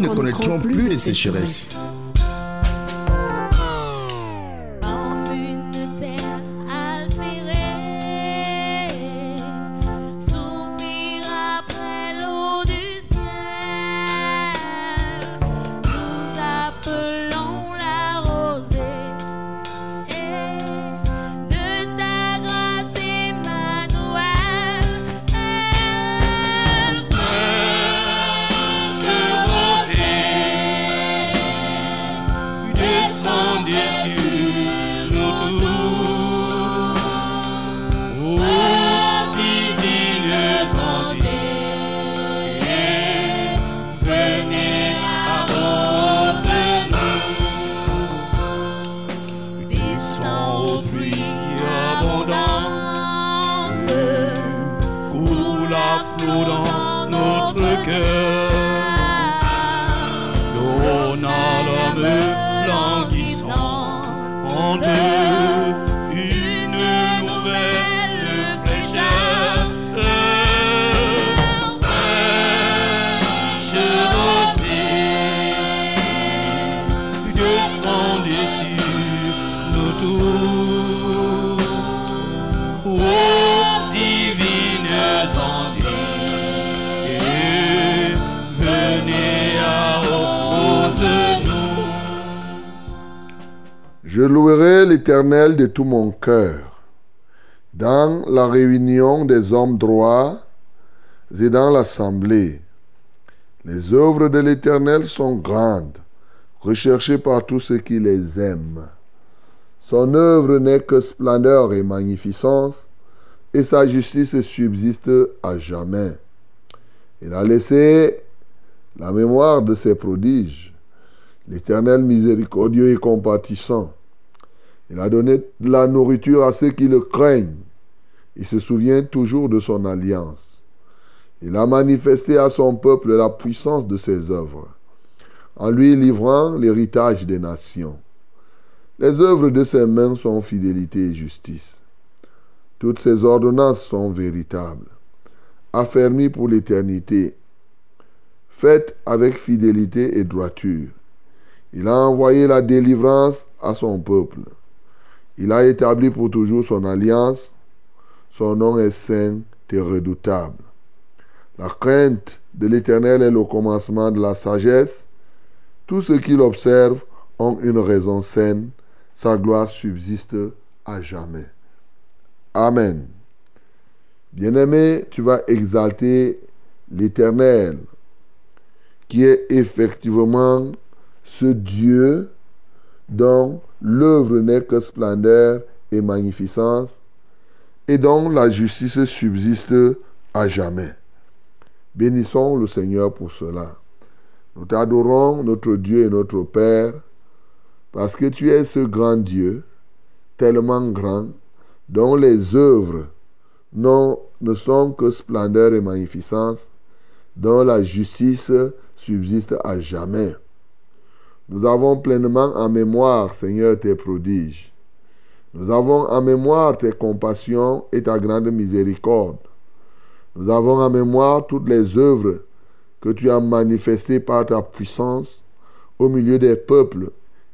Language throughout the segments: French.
ne connaîtront plus de sécheresse. De tout mon cœur, dans la réunion des hommes droits et dans l'assemblée. Les œuvres de l'Éternel sont grandes, recherchées par tous ceux qui les aiment. Son œuvre n'est que splendeur et magnificence, et sa justice subsiste à jamais. Il a laissé la mémoire de ses prodiges, l'Éternel miséricordieux et compatissant il a donné de la nourriture à ceux qui le craignent. Il se souvient toujours de son alliance. Il a manifesté à son peuple la puissance de ses œuvres, en lui livrant l'héritage des nations. Les œuvres de ses mains sont fidélité et justice. Toutes ses ordonnances sont véritables, affermies pour l'éternité, faites avec fidélité et droiture. Il a envoyé la délivrance à son peuple. Il a établi pour toujours son alliance. Son nom est saint et redoutable. La crainte de l'Éternel est le commencement de la sagesse. Tous ceux qui l'observent ont une raison saine. Sa gloire subsiste à jamais. Amen. Bien-aimé, tu vas exalter l'Éternel, qui est effectivement ce Dieu dont l'œuvre n'est que splendeur et magnificence, et dont la justice subsiste à jamais. Bénissons le Seigneur pour cela. Nous t'adorons, notre Dieu et notre Père, parce que tu es ce grand Dieu, tellement grand, dont les œuvres ne sont que splendeur et magnificence, dont la justice subsiste à jamais. Nous avons pleinement en mémoire, Seigneur, tes prodiges. Nous avons en mémoire tes compassions et ta grande miséricorde. Nous avons en mémoire toutes les œuvres que tu as manifestées par ta puissance au milieu des peuples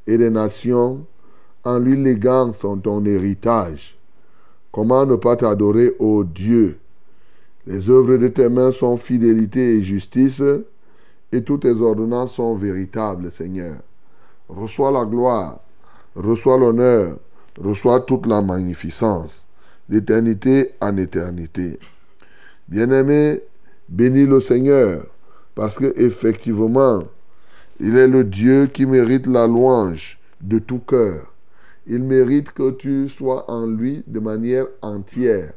et des nations, en lui léguant son ton héritage. Comment ne pas t'adorer, ô Dieu? Les œuvres de tes mains sont fidélité et justice, et toutes tes ordonnances sont véritables, Seigneur. Reçois la gloire, reçois l'honneur, reçois toute la magnificence, d'éternité en éternité. Bien-aimé, bénis le Seigneur, parce que effectivement, il est le Dieu qui mérite la louange de tout cœur. Il mérite que tu sois en lui de manière entière,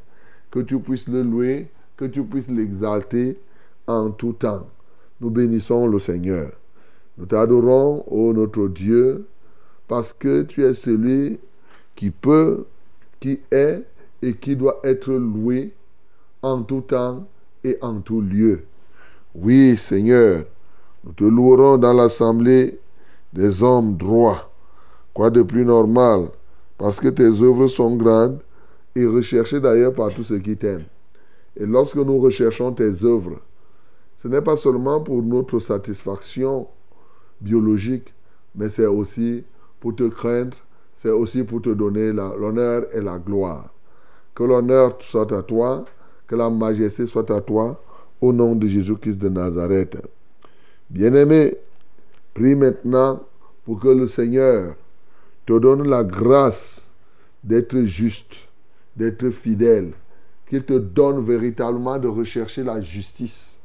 que tu puisses le louer, que tu puisses l'exalter en tout temps. Nous bénissons le Seigneur. Nous t'adorons, ô notre Dieu, parce que tu es celui qui peut, qui est et qui doit être loué en tout temps et en tout lieu. Oui, Seigneur, nous te louerons dans l'assemblée des hommes droits. Quoi de plus normal, parce que tes œuvres sont grandes et recherchées d'ailleurs par tous ceux qui t'aiment. Et lorsque nous recherchons tes œuvres, ce n'est pas seulement pour notre satisfaction biologique, mais c'est aussi pour te craindre, c'est aussi pour te donner l'honneur et la gloire. Que l'honneur soit à toi, que la majesté soit à toi, au nom de Jésus-Christ de Nazareth. Bien-aimé, prie maintenant pour que le Seigneur te donne la grâce d'être juste, d'être fidèle, qu'il te donne véritablement de rechercher la justice.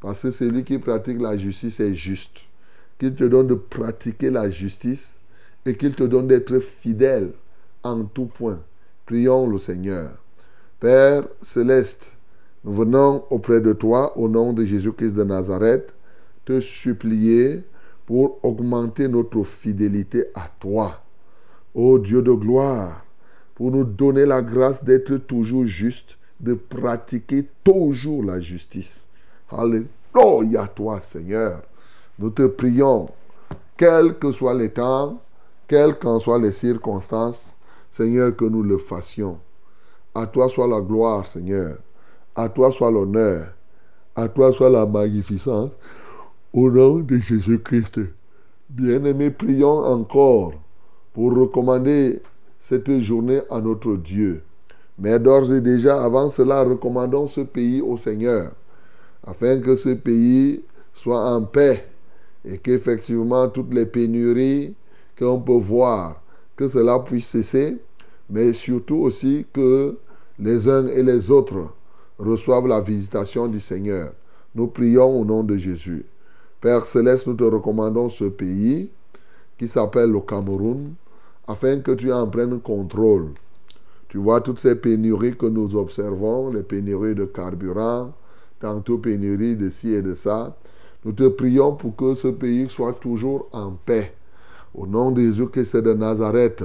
Parce que celui qui pratique la justice est juste. Qu'il te donne de pratiquer la justice et qu'il te donne d'être fidèle en tout point. Prions le Seigneur. Père céleste, nous venons auprès de toi au nom de Jésus-Christ de Nazareth te supplier pour augmenter notre fidélité à toi. Ô Dieu de gloire, pour nous donner la grâce d'être toujours juste, de pratiquer toujours la justice. Alléluia toi Seigneur. Nous te prions, quels que soient les temps, quelles qu'en soient les circonstances, Seigneur, que nous le fassions. À toi soit la gloire, Seigneur. À toi soit l'honneur. À toi soit la magnificence. Au nom de Jésus-Christ. Bien-aimés, prions encore pour recommander cette journée à notre Dieu. Mais d'ores et déjà, avant cela, recommandons ce pays au Seigneur, afin que ce pays soit en paix et qu'effectivement toutes les pénuries qu'on peut voir, que cela puisse cesser, mais surtout aussi que les uns et les autres reçoivent la visitation du Seigneur. Nous prions au nom de Jésus. Père céleste, nous te recommandons ce pays qui s'appelle le Cameroun, afin que tu en prennes contrôle. Tu vois toutes ces pénuries que nous observons, les pénuries de carburant, tantôt pénuries de ci et de ça. Nous te prions pour que ce pays soit toujours en paix. Au nom de Jésus-Christ de Nazareth.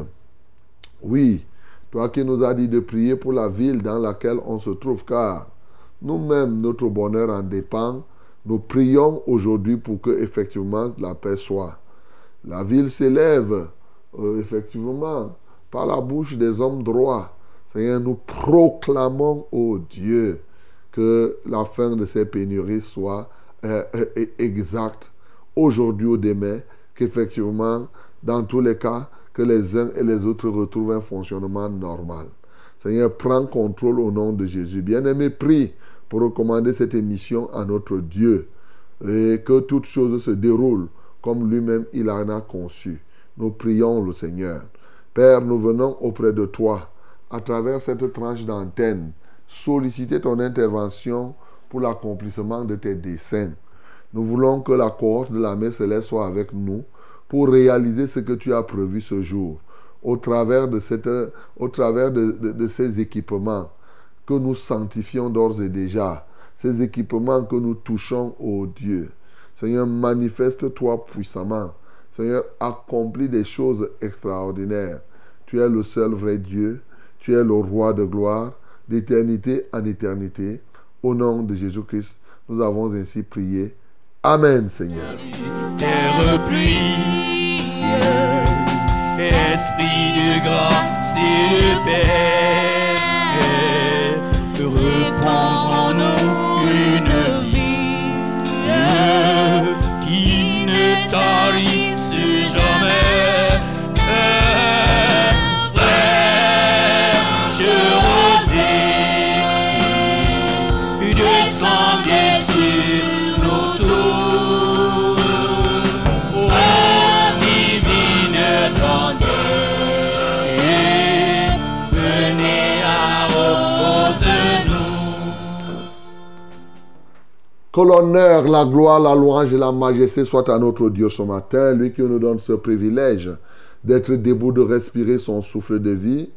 Oui, toi qui nous as dit de prier pour la ville dans laquelle on se trouve, car nous-mêmes, notre bonheur en dépend. Nous prions aujourd'hui pour que effectivement la paix soit. La ville s'élève euh, effectivement par la bouche des hommes droits. Seigneur, nous proclamons, ô Dieu, que la fin de ces pénuries soit euh, exacte aujourd'hui ou demain, qu'effectivement, dans tous les cas, que les uns et les autres retrouvent un fonctionnement normal. Seigneur, prends contrôle au nom de Jésus. Bien-aimé, prie pour recommander cette émission à notre Dieu et que toutes choses se déroulent comme lui-même il en a conçu. Nous prions le Seigneur. Père, nous venons auprès de toi à travers cette tranche d'antenne solliciter ton intervention pour l'accomplissement de tes desseins. Nous voulons que la cohorte de la messe céleste soit avec nous pour réaliser ce que tu as prévu ce jour au travers de, cette, au travers de, ces équipements que nous sanctifions d'ores et déjà, ces équipements que nous touchons au Dieu. Seigneur, manifeste-toi puissamment. Seigneur, accomplis des choses extraordinaires. Tu es le seul vrai Dieu. Tu es le roi de gloire, d'éternité en éternité. Au nom de Jésus-Christ, nous avons ainsi prié. Amen, Seigneur. Esprit de grâce et Que l'honneur, la gloire, la louange et la majesté soient à notre Dieu ce matin, lui qui nous donne ce privilège d'être debout, de respirer son souffle de vie.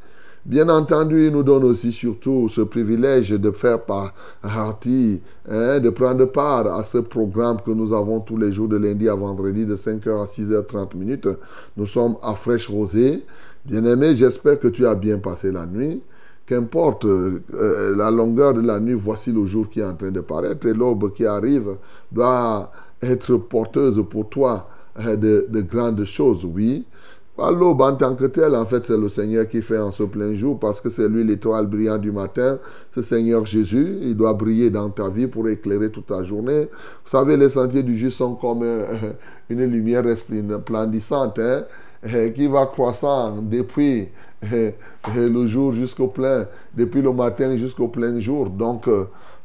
Bien entendu, il nous donne aussi surtout ce privilège de faire partie, hein, de prendre part à ce programme que nous avons tous les jours de lundi à vendredi de 5h à 6h30 minutes. Nous sommes à Fraîche Rosée. Bien-aimé, j'espère que tu as bien passé la nuit. Qu'importe euh, la longueur de la nuit, voici le jour qui est en train de paraître et l'aube qui arrive doit être porteuse pour toi euh, de, de grandes choses, oui. L'aube en tant que telle, en fait, c'est le Seigneur qui fait en ce plein jour parce que c'est lui l'étoile brillante du matin. Ce Seigneur Jésus, il doit briller dans ta vie pour éclairer toute ta journée. Vous savez, les sentiers du juste sont comme euh, une lumière resplendissante hein, euh, qui va croissant depuis euh, le jour jusqu'au plein, depuis le matin jusqu'au plein jour. Donc,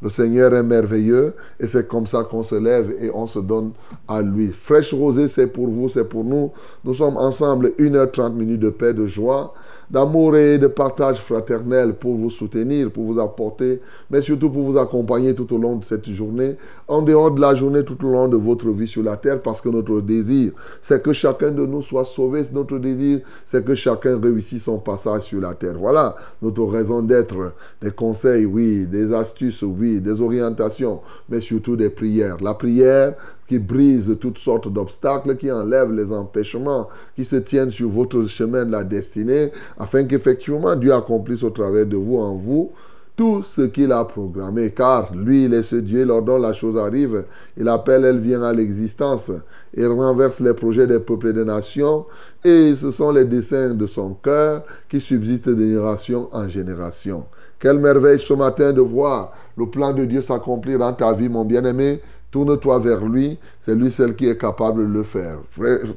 le Seigneur est merveilleux et c'est comme ça qu'on se lève et on se donne à lui. Fraîche rosée, c'est pour vous, c'est pour nous. Nous sommes ensemble 1h30 minutes de paix, de joie d'amour et de partage fraternel pour vous soutenir, pour vous apporter, mais surtout pour vous accompagner tout au long de cette journée, en dehors de la journée, tout au long de votre vie sur la terre, parce que notre désir, c'est que chacun de nous soit sauvé. Notre désir, c'est que chacun réussisse son passage sur la terre. Voilà notre raison d'être. Des conseils, oui, des astuces, oui, des orientations, mais surtout des prières. La prière, qui brise toutes sortes d'obstacles, qui enlève les empêchements qui se tiennent sur votre chemin de la destinée, afin qu'effectivement Dieu accomplisse au travers de vous, en vous, tout ce qu'il a programmé. Car lui, il est ce Dieu, dont la chose arrive, il appelle, elle vient à l'existence, et renverse les projets des peuples et des nations, et ce sont les desseins de son cœur qui subsistent de génération en génération. Quelle merveille ce matin de voir le plan de Dieu s'accomplir dans ta vie, mon bien-aimé. Tourne-toi vers lui, c'est lui seul qui est capable de le faire.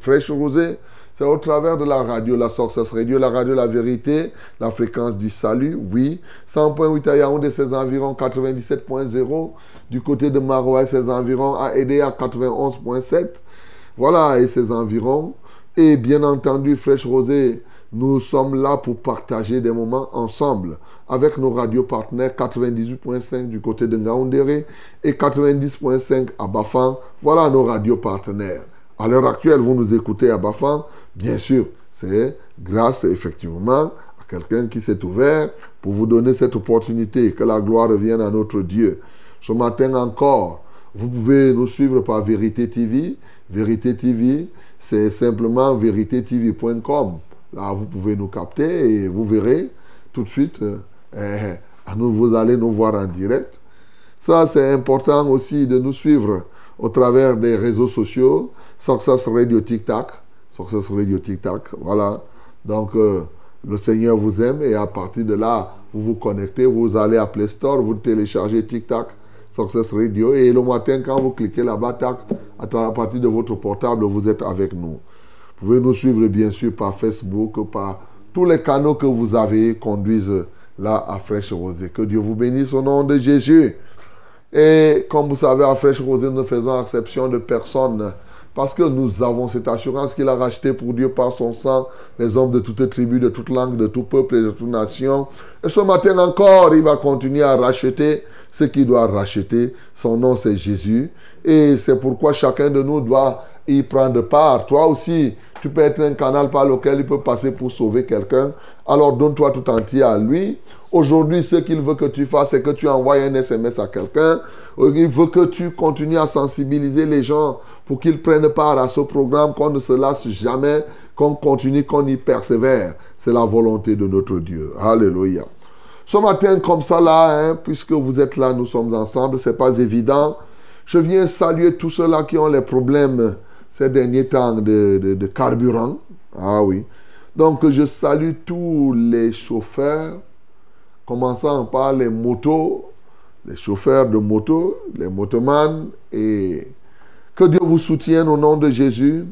Fraîche rosée, c'est au travers de la radio, la Success Radio, la radio La Vérité, la fréquence du salut, oui. 100.8 à Yaoundé, ses environs 97.0. Du côté de Marois, ses environs à à 91.7. Voilà, et ses environs. Et bien entendu, Fraîche Rosée, nous sommes là pour partager des moments ensemble avec nos radios partenaires 98.5 du côté de Ngaoundéré et 90.5 à Bafan. Voilà nos radios partenaires. À l'heure actuelle, vous nous écoutez à Bafan. Bien sûr, c'est grâce effectivement à quelqu'un qui s'est ouvert pour vous donner cette opportunité. Que la gloire revienne à notre Dieu. Ce matin encore, vous pouvez nous suivre par Vérité TV. Vérité TV, c'est simplement véritétv.com. Là, vous pouvez nous capter et vous verrez tout de suite, euh, vous allez nous voir en direct. Ça, c'est important aussi de nous suivre au travers des réseaux sociaux. Success Radio TikTok. Success Radio TikTok. Voilà. Donc, euh, le Seigneur vous aime et à partir de là, vous vous connectez, vous allez à Play Store, vous téléchargez TikTok, Success Radio et le matin, quand vous cliquez là-bas, à partir de votre portable, vous êtes avec nous. Vous pouvez nous suivre bien sûr par Facebook, par tous les canaux que vous avez conduisent là à Fraîche Rosée. Que Dieu vous bénisse au nom de Jésus. Et comme vous savez, à Fraîche Rosée, nous faisons exception de personne. Parce que nous avons cette assurance qu'il a racheté pour Dieu par son sang les hommes de toutes tribus, de toute langue, de tout peuple et de toute nation. Et ce matin encore, il va continuer à racheter ce qu'il doit racheter. Son nom, c'est Jésus. Et c'est pourquoi chacun de nous doit y prendre part. Toi aussi, tu peux être un canal par lequel il peut passer pour sauver quelqu'un. Alors donne-toi tout entier à lui. Aujourd'hui, ce qu'il veut que tu fasses, c'est que tu envoies un SMS à quelqu'un. Il veut que tu continues à sensibiliser les gens pour qu'ils prennent part à ce programme, qu'on ne se lasse jamais, qu'on continue, qu'on y persévère. C'est la volonté de notre Dieu. Alléluia. Ce matin, comme ça là, hein, puisque vous êtes là, nous sommes ensemble, c'est pas évident. Je viens saluer tous ceux-là qui ont les problèmes ces derniers temps de, carburant. Ah oui. Donc je salue tous les chauffeurs, commençant par les motos, les chauffeurs de moto, les motomans, et que Dieu vous soutienne au nom de Jésus.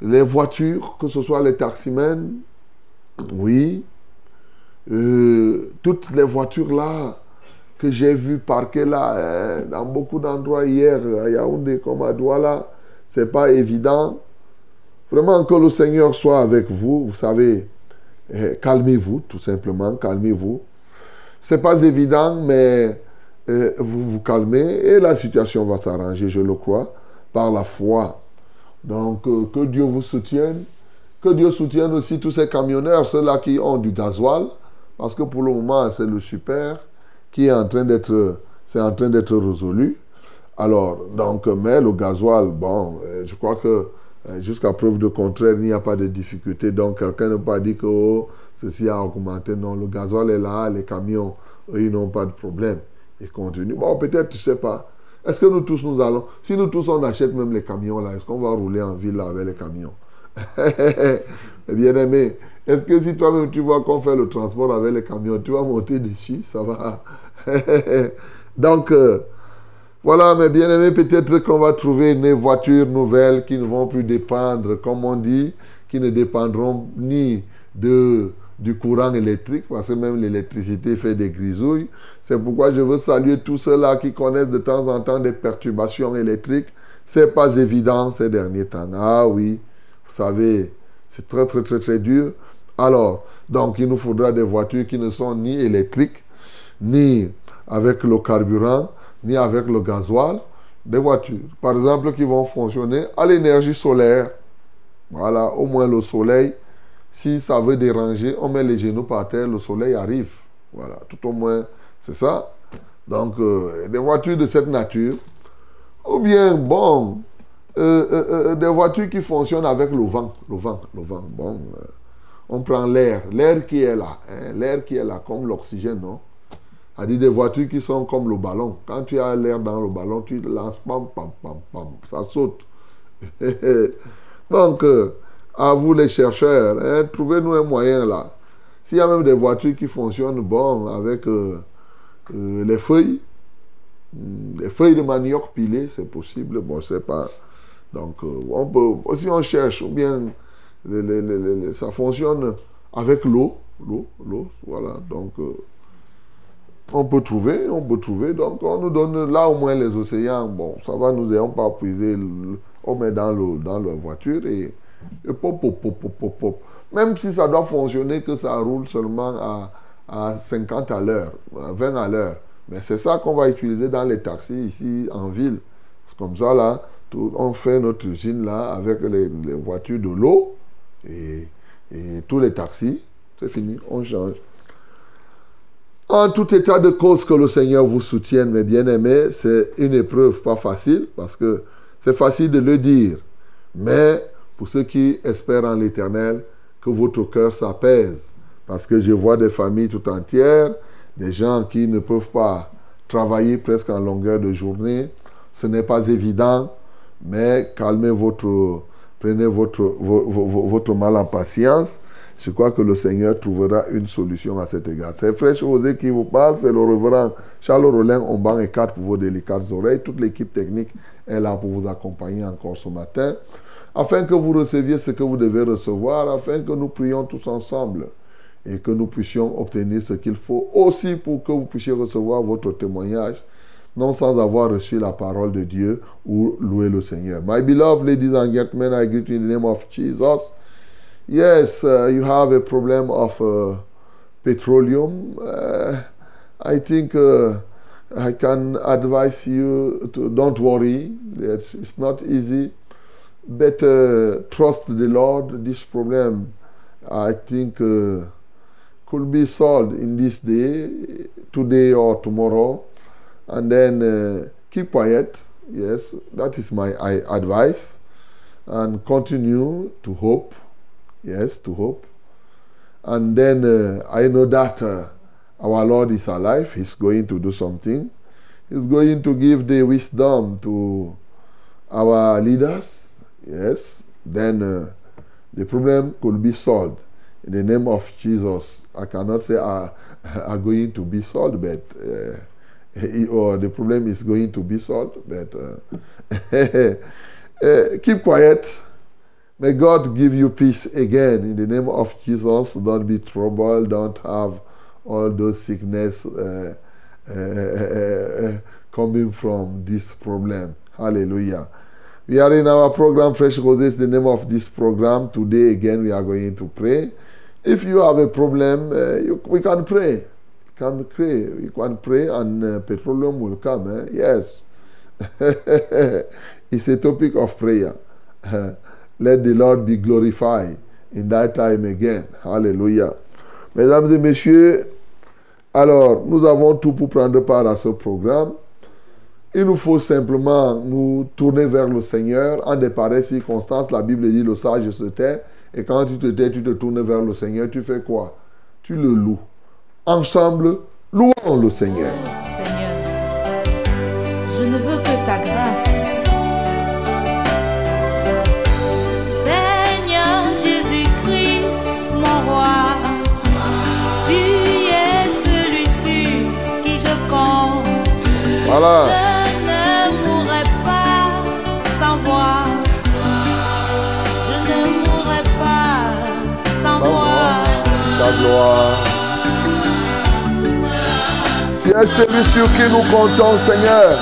Les voitures, que ce soit les taximens, oui. Euh, toutes les voitures là que j'ai vues parquées là, hein, dans beaucoup d'endroits hier, à Yaoundé comme à Douala, c'est pas évident. Vraiment que le Seigneur soit avec vous, vous savez, eh, calmez-vous, tout simplement, calmez-vous. C'est pas évident, mais eh, vous vous calmez et la situation va s'arranger, je le crois, par la foi. Donc, euh, que Dieu vous soutienne. Que Dieu soutienne aussi tous ces camionneurs, ceux-là qui ont du gasoil. Parce que pour le moment, c'est le super qui est en train d'être, c'est en train d'être résolu. Alors, donc, mais le gasoil, bon, euh, je crois que euh, jusqu'à preuve de contraire, il n'y a pas de difficulté. Donc, quelqu'un peut pas dire que oh, ceci a augmenté. Non, le gasoil est là, les camions, eux, ils n'ont pas de problème. Ils continuent. Bon, peut-être, tu sais pas. Est-ce que nous tous, nous allons, si nous tous, on achète même les camions là, est-ce qu'on va rouler en ville là, avec les camions? Bien aimé, est-ce que si toi-même tu vois qu'on fait le transport avec les camions, tu vas monter dessus Ça va? Donc, euh, voilà, mes bien-aimés, peut-être qu'on va trouver une voiture nouvelle qui ne vont plus dépendre, comme on dit, qui ne dépendront ni du courant électrique, parce que même l'électricité fait des grisouilles. C'est pourquoi je veux saluer tous ceux-là qui connaissent de temps en temps des perturbations électriques. C'est pas évident ces derniers temps. Ah oui, vous savez, c'est très, très, très, très dur. Alors, donc, il nous faudra des voitures qui ne sont ni électriques, ni avec le carburant, ni avec le gasoil. Des voitures, par exemple, qui vont fonctionner à l'énergie solaire. Voilà, au moins le soleil, si ça veut déranger, on met les genoux par terre, le soleil arrive. Voilà, tout au moins, c'est ça. Donc, euh, des voitures de cette nature. Ou bien, bon, euh, euh, des voitures qui fonctionnent avec le vent. Le vent, le vent. Bon, on prend l'air. L'air qui est là. hein, l'air qui est là, comme l'oxygène, non? A dit des voitures qui sont comme le ballon. Quand tu as l'air dans le ballon, tu lances, pam, pam, pam, pam, ça saute. Donc, euh, à vous les chercheurs, hein, trouvez-nous un moyen là. S'il y a même des voitures qui fonctionnent bon avec euh, euh, les feuilles, hmm, les feuilles de manioc pilées, c'est possible. Bon, c'est pas. Donc, on peut, si on cherche, ou bien ça fonctionne avec l'eau, l'eau, l'eau, voilà. Donc, on peut trouver, on peut trouver. Donc, on nous donne là au moins les océans. Bon, ça va, nous n'ayons pas puiser. On met dans, le, dans la voiture et, pop, pop, pop, pop, pop. Même si ça doit fonctionner, que ça roule seulement à, à 50 à l'heure, à 20 à l'heure. Mais c'est ça qu'on va utiliser dans les taxis ici en ville. C'est comme ça, là, on fait notre usine là avec les, les voitures de l'eau et, et tous les taxis. C'est fini, on change. En tout état de cause que le Seigneur vous soutienne, mes bien-aimés, c'est une épreuve pas facile parce que c'est facile de le dire. Mais pour ceux qui espèrent en l'Éternel, que votre cœur s'apaise. Parce que je vois des familles tout entières, des gens qui ne peuvent pas travailler presque en longueur de journée. Ce n'est pas évident, mais calmez votre, prenez votre, vo- vo- vo- votre mal en patience. Je crois que le Seigneur trouvera une solution à cet égard. C'est Frère José qui vous parle, c'est le reverend Charles Rollin, Omban et 4 pour vos délicates oreilles. Toute l'équipe technique est là pour vous accompagner encore ce matin, afin que vous receviez ce que vous devez recevoir, afin que nous prions tous ensemble et que nous puissions obtenir ce qu'il faut aussi pour que vous puissiez recevoir votre témoignage, non sans avoir reçu la parole de Dieu ou louer le Seigneur. My beloved ladies and gentlemen, I greet you in the name of Jesus. Yes, uh, you have a problem of uh, petroleum. Uh, I think uh, I can advise you to don't worry. It's, it's not easy. Better trust the Lord. This problem, I think, uh, could be solved in this day, today or tomorrow. And then uh, keep quiet. Yes, that is my I advice. And continue to hope. Yes, to hope. And then uh, I know that uh, our Lord is alive. He's going to do something. He's going to give the wisdom to our leaders. Yes. Then uh, the problem could be solved. In the name of Jesus, I cannot say are, are going to be solved, but uh, or the problem is going to be solved. But uh, uh, keep quiet. May God give you peace again in the name of Jesus. Don't be troubled. Don't have all those sickness uh, uh, uh, coming from this problem. Hallelujah. We are in our program Fresh Roses, the name of this program. Today, again, we are going to pray. If you have a problem, uh, you, we can pray. You can pray. You can pray, and uh, petroleum will come. eh? Yes. it's a topic of prayer. Let the Lord be glorified in that time again. Hallelujah. Mesdames et messieurs, alors nous avons tout pour prendre part à ce programme. Il nous faut simplement nous tourner vers le Seigneur en des pareilles circonstances. La Bible dit le sage se tait. Et quand tu te tais, tu te tournes vers le Seigneur. Tu fais quoi? Tu le loues. Ensemble, louons le. Seigneur, Voilà. Je ne mourrai pas sans voir. Je ne mourrai pas sans voir. Ta gloire. Tu es celui sur qui nous comptons, Seigneur.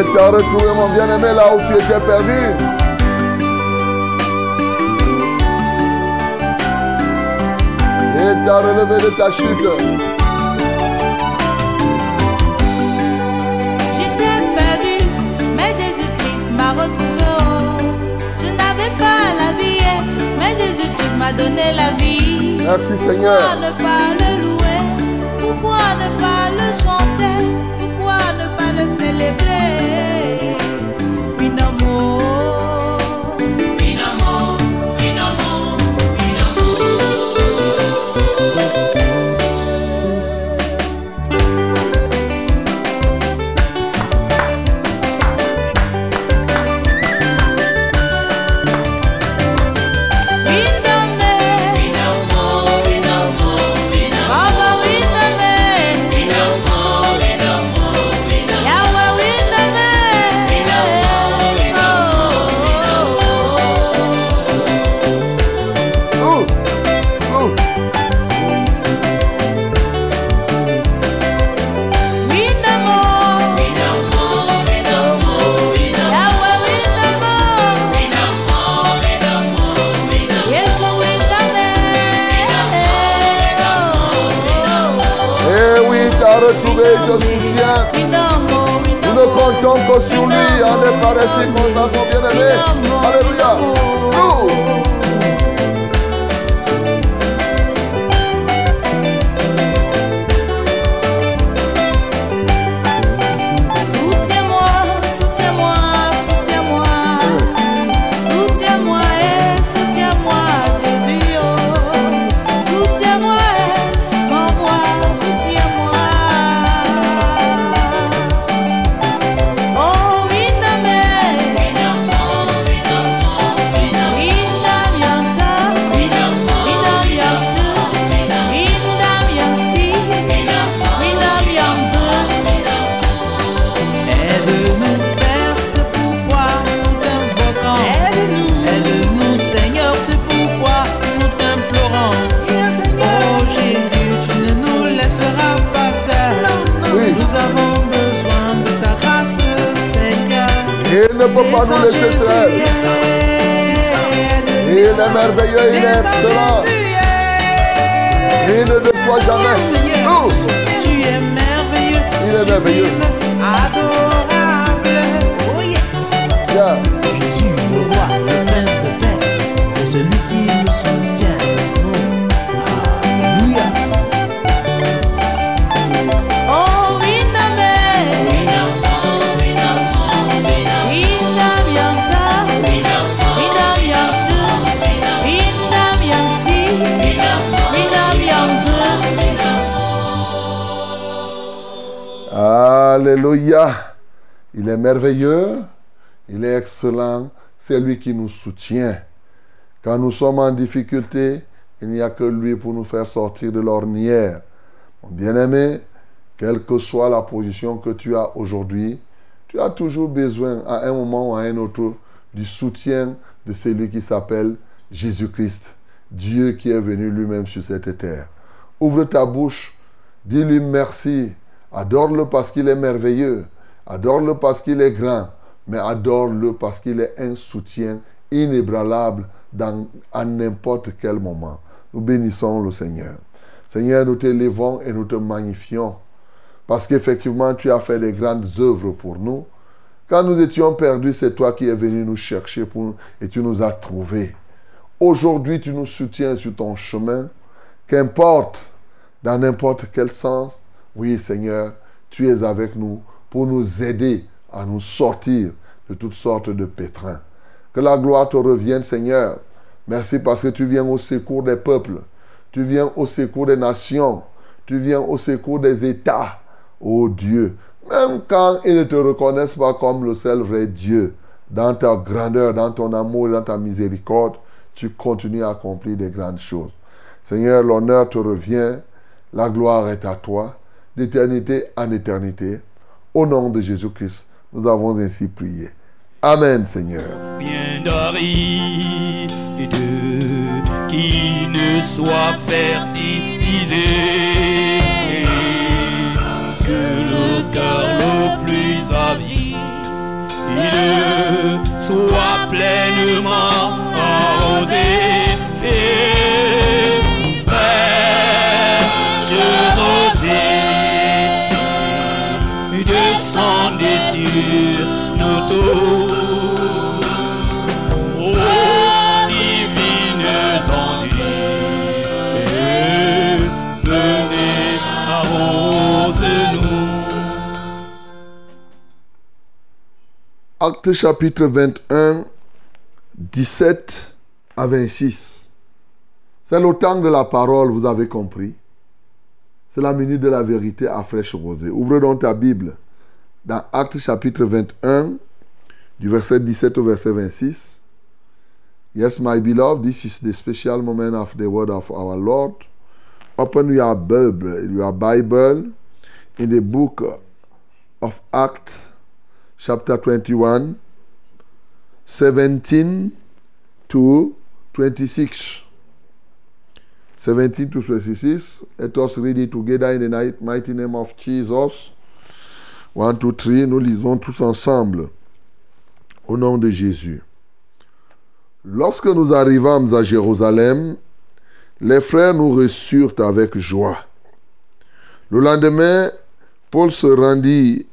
Il t'a retrouvé, mon bien-aimé, là où tu étais perdu. Il t'a relevé de ta chute. J'étais perdu, mais Jésus-Christ m'a retrouvé. Je n'avais pas la vie, mais Jésus-Christ m'a donné la vie. Merci, Seigneur. Pourquoi ne pas le louer? Pourquoi ne pas le chanter? Pourquoi ne pas le célébrer? Comptons que sur lui en des pareilles circonstances, mon Il est merveilleux, il est excellent. Il ne déçoit jamais. Nous, Tu es merveilleux. Il est merveilleux. Merveilleux. Il est excellent. C'est lui qui nous soutient. Quand nous sommes en difficulté, il n'y a que lui pour nous faire sortir de l'ornière. Mon bien-aimé, quelle que soit la position que tu as aujourd'hui, tu as toujours besoin, à un moment ou à un autre, du soutien de celui qui s'appelle Jésus-Christ, Dieu qui est venu lui-même sur cette terre. Ouvre ta bouche, dis-lui merci, adore-le parce qu'il est merveilleux, adore-le parce qu'il est grand, mais adore-le parce qu'il est un soutien inébranlable dans, à n'importe quel moment. Nous bénissons le Seigneur. Seigneur, nous t'élévons et nous te magnifions parce qu'effectivement, tu as fait des grandes œuvres pour nous. Quand nous étions perdus, c'est toi qui es venu nous chercher et tu nous as trouvés. Aujourd'hui, tu nous soutiens sur ton chemin. Qu'importe, dans n'importe quel sens, oui Seigneur, tu es avec nous pour nous aider à nous sortir de toutes sortes de pétrins. Que la gloire te revienne, Seigneur. Merci parce que tu viens au secours des peuples. Tu viens au secours des nations. Tu viens au secours des États. Oh Dieu, même quand ils ne te reconnaissent pas comme le seul vrai Dieu, dans ta grandeur, dans ton amour, dans ta miséricorde, tu continues à accomplir des grandes choses. Seigneur, l'honneur te revient, la gloire est à toi, d'éternité en éternité. Au nom de Jésus-Christ, nous avons ainsi prié. Amen, Seigneur. bien d'aride qui ne soit fertilisé que le cœur le plus avide soit pleinement arrosé Acte chapitre 21, 17 à 26. C'est le temps de la parole, vous avez compris. C'est la minute de la vérité à fraîche rosée. Ouvre donc ta Bible dans Acte chapitre 21, du verset 17 au verset 26. Yes, my beloved, this is the special moment of the word of our Lord. Open your Bible, your Bible in the book of Acts chapter 21, 17 to 26. 17 to 26. Let us read it together in the mighty name of Jesus. 1, 2, 3. Nous lisons tous ensemble. Au nom de Jésus. Lorsque nous arrivâmes à Jérusalem, les frères nous reçurent avec joie. Le lendemain, Paul se rendit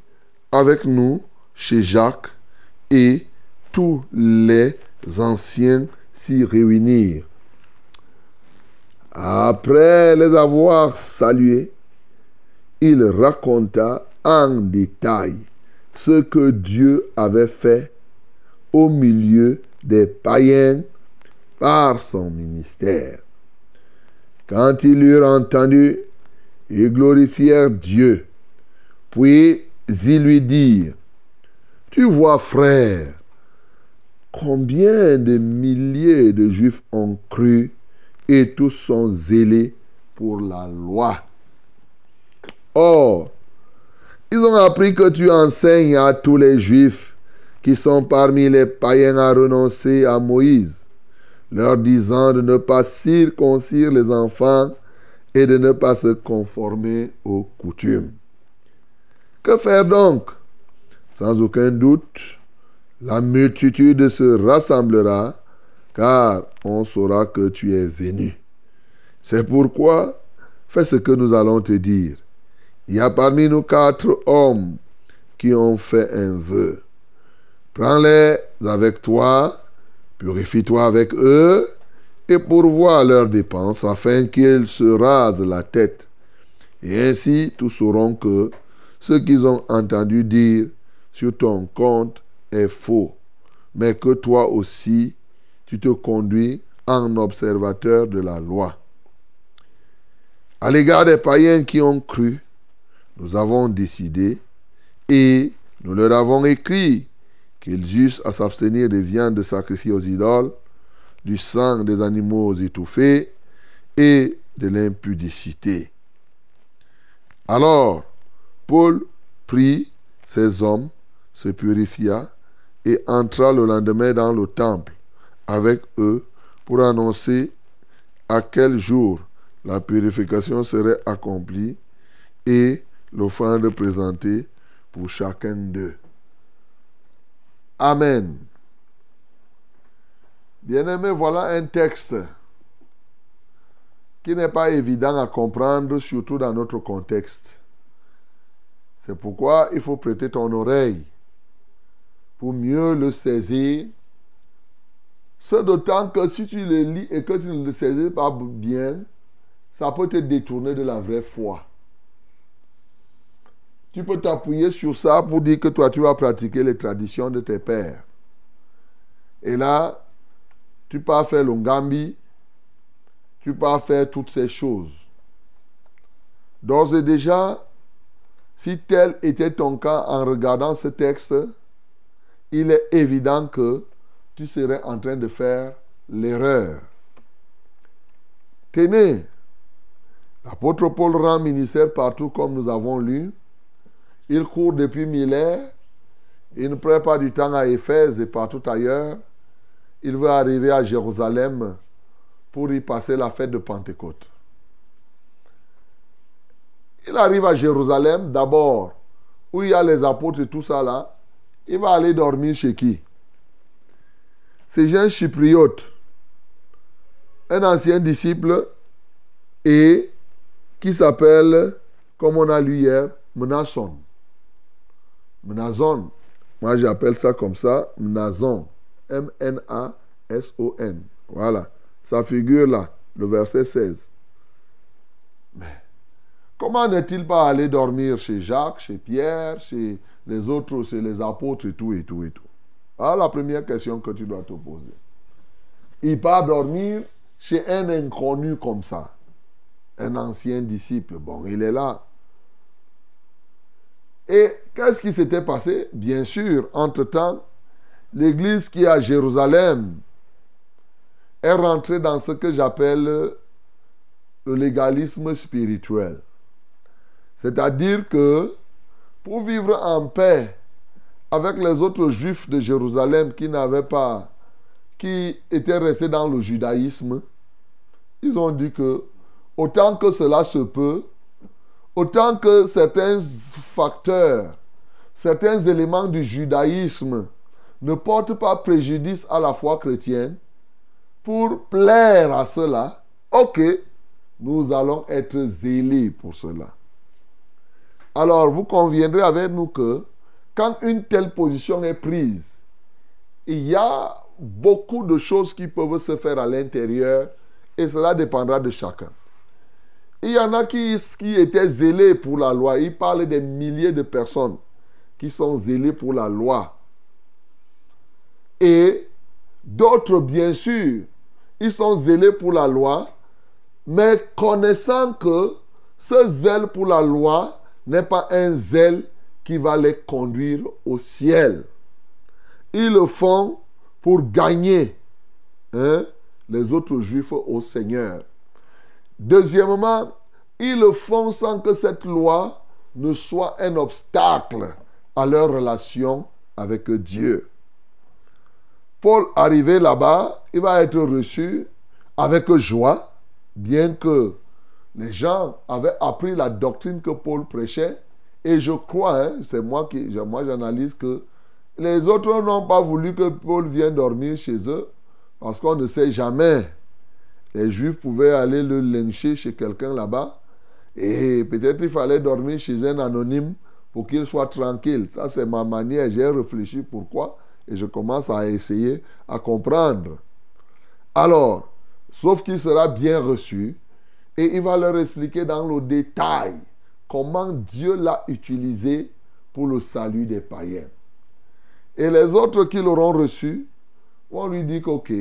avec nous chez Jacques et tous les anciens s'y réunirent. Après les avoir salués, il raconta en détail ce que Dieu avait fait au milieu des païens par son ministère. Quand ils eurent entendu, ils glorifièrent Dieu. Puis ils lui dirent, Tu vois, frère, combien de milliers de Juifs ont cru et tous sont zélés pour la loi. Or, ils ont appris que tu enseignes à tous les Juifs qui sont parmi les païens à renoncer à Moïse, leur disant de ne pas circoncire les enfants et de ne pas se conformer aux coutumes. Que faire donc Sans aucun doute, la multitude se rassemblera, car on saura que tu es venu. C'est pourquoi, fais ce que nous allons te dire. Il y a parmi nous quatre hommes qui ont fait un vœu. Prends-les avec toi, purifie-toi avec eux, et pourvois leurs dépenses, afin qu'ils se rasent la tête. Et ainsi tous sauront que ce qu'ils ont entendu dire sur ton compte est faux, mais que toi aussi, tu te conduis en observateur de la loi. À l'égard des païens qui ont cru, nous avons décidé et nous leur avons écrit qu'ils eussent à s'abstenir des viandes sacrifiées aux idoles, du sang des animaux étouffés et de l'impudicité. Alors, Paul prit ses hommes, se purifia et entra le lendemain dans le temple avec eux pour annoncer à quel jour la purification serait accomplie et l'offrande présentée pour chacun d'eux. Amen. Bien-aimé, voilà un texte qui n'est pas évident à comprendre, surtout dans notre contexte. C'est pourquoi il faut prêter ton oreille pour mieux le saisir. C'est d'autant que si tu le lis et que tu ne le saisis pas bien, ça peut te détourner de la vraie foi. Tu peux t'appuyer sur ça pour dire que toi, tu vas pratiquer les traditions de tes pères. Et là, tu peux faire l'ongambi, tu peux faire toutes ces choses. D'ores et déjà, si tel était ton cas en regardant ce texte, il est évident que tu serais en train de faire l'erreur. Tenez, l'apôtre Paul rend ministère partout comme nous avons lu. Il court depuis millénaires. Il ne prend pas du temps à Éphèse et partout ailleurs. Il veut arriver à Jérusalem pour y passer la fête de Pentecôte. Il arrive à Jérusalem d'abord, où il y a les apôtres et tout ça là. Il va aller dormir chez qui? C'est un chypriote, un ancien disciple et qui s'appelle, comme on a lu hier, Mnason. Mnason, moi j'appelle ça comme ça, Mnason. M-N-A-S-O-N. Voilà. Ça figure là, le verset 16. Mais comment n'est-il pas allé dormir chez Jacques, chez Pierre, chez les autres, chez les apôtres et tout et tout et tout Ah, la première question que tu dois te poser. Il part dormir chez un inconnu comme ça. Un ancien disciple. Bon, il est là. Et qu'est-ce qui s'était passé? Bien sûr, entre-temps, l'église qui est à Jérusalem est rentrée dans ce que j'appelle le légalisme spirituel. C'est-à-dire que pour vivre en paix avec les autres juifs de Jérusalem qui n'avaient pas, qui étaient restés dans le judaïsme, ils ont dit que autant que cela se peut, autant que certains facteurs, certains éléments du judaïsme ne portent pas préjudice à la foi chrétienne, pour plaire à cela, ok, nous allons être zélés pour cela. Alors, vous conviendrez avec nous que quand une telle position est prise, il y a beaucoup de choses qui peuvent se faire à l'intérieur et cela dépendra de chacun. Il y en a qui, étaient zélés pour la loi. Il parle des milliers de personnes qui sont zélées pour la loi. Et d'autres, bien sûr, ils sont zélés pour la loi, mais connaissant que ce zèle pour la loi n'est pas un zèle qui va les conduire au ciel. Ils le font pour gagner hein, les autres juifs au Seigneur. Deuxièmement, ils le font sans que cette loi ne soit un obstacle à leur relation avec Dieu. Paul arrivé là-bas, il va être reçu avec joie, bien que les gens avaient appris la doctrine que Paul prêchait. Et je crois, hein, c'est moi qui moi j'analyse que les autres n'ont pas voulu que Paul vienne dormir chez eux parce qu'on ne sait jamais. Les Juifs pouvaient aller le lyncher chez quelqu'un là-bas et peut-être il fallait dormir chez un anonyme pour qu'il soit tranquille. Ça, c'est ma manière. J'ai réfléchi pourquoi et je commence à essayer à comprendre. Alors, sauf qu'il sera bien reçu et il va leur expliquer dans le détail comment Dieu l'a utilisé pour le salut des païens. Et les autres qui l'auront reçu vont lui dire qu'ok,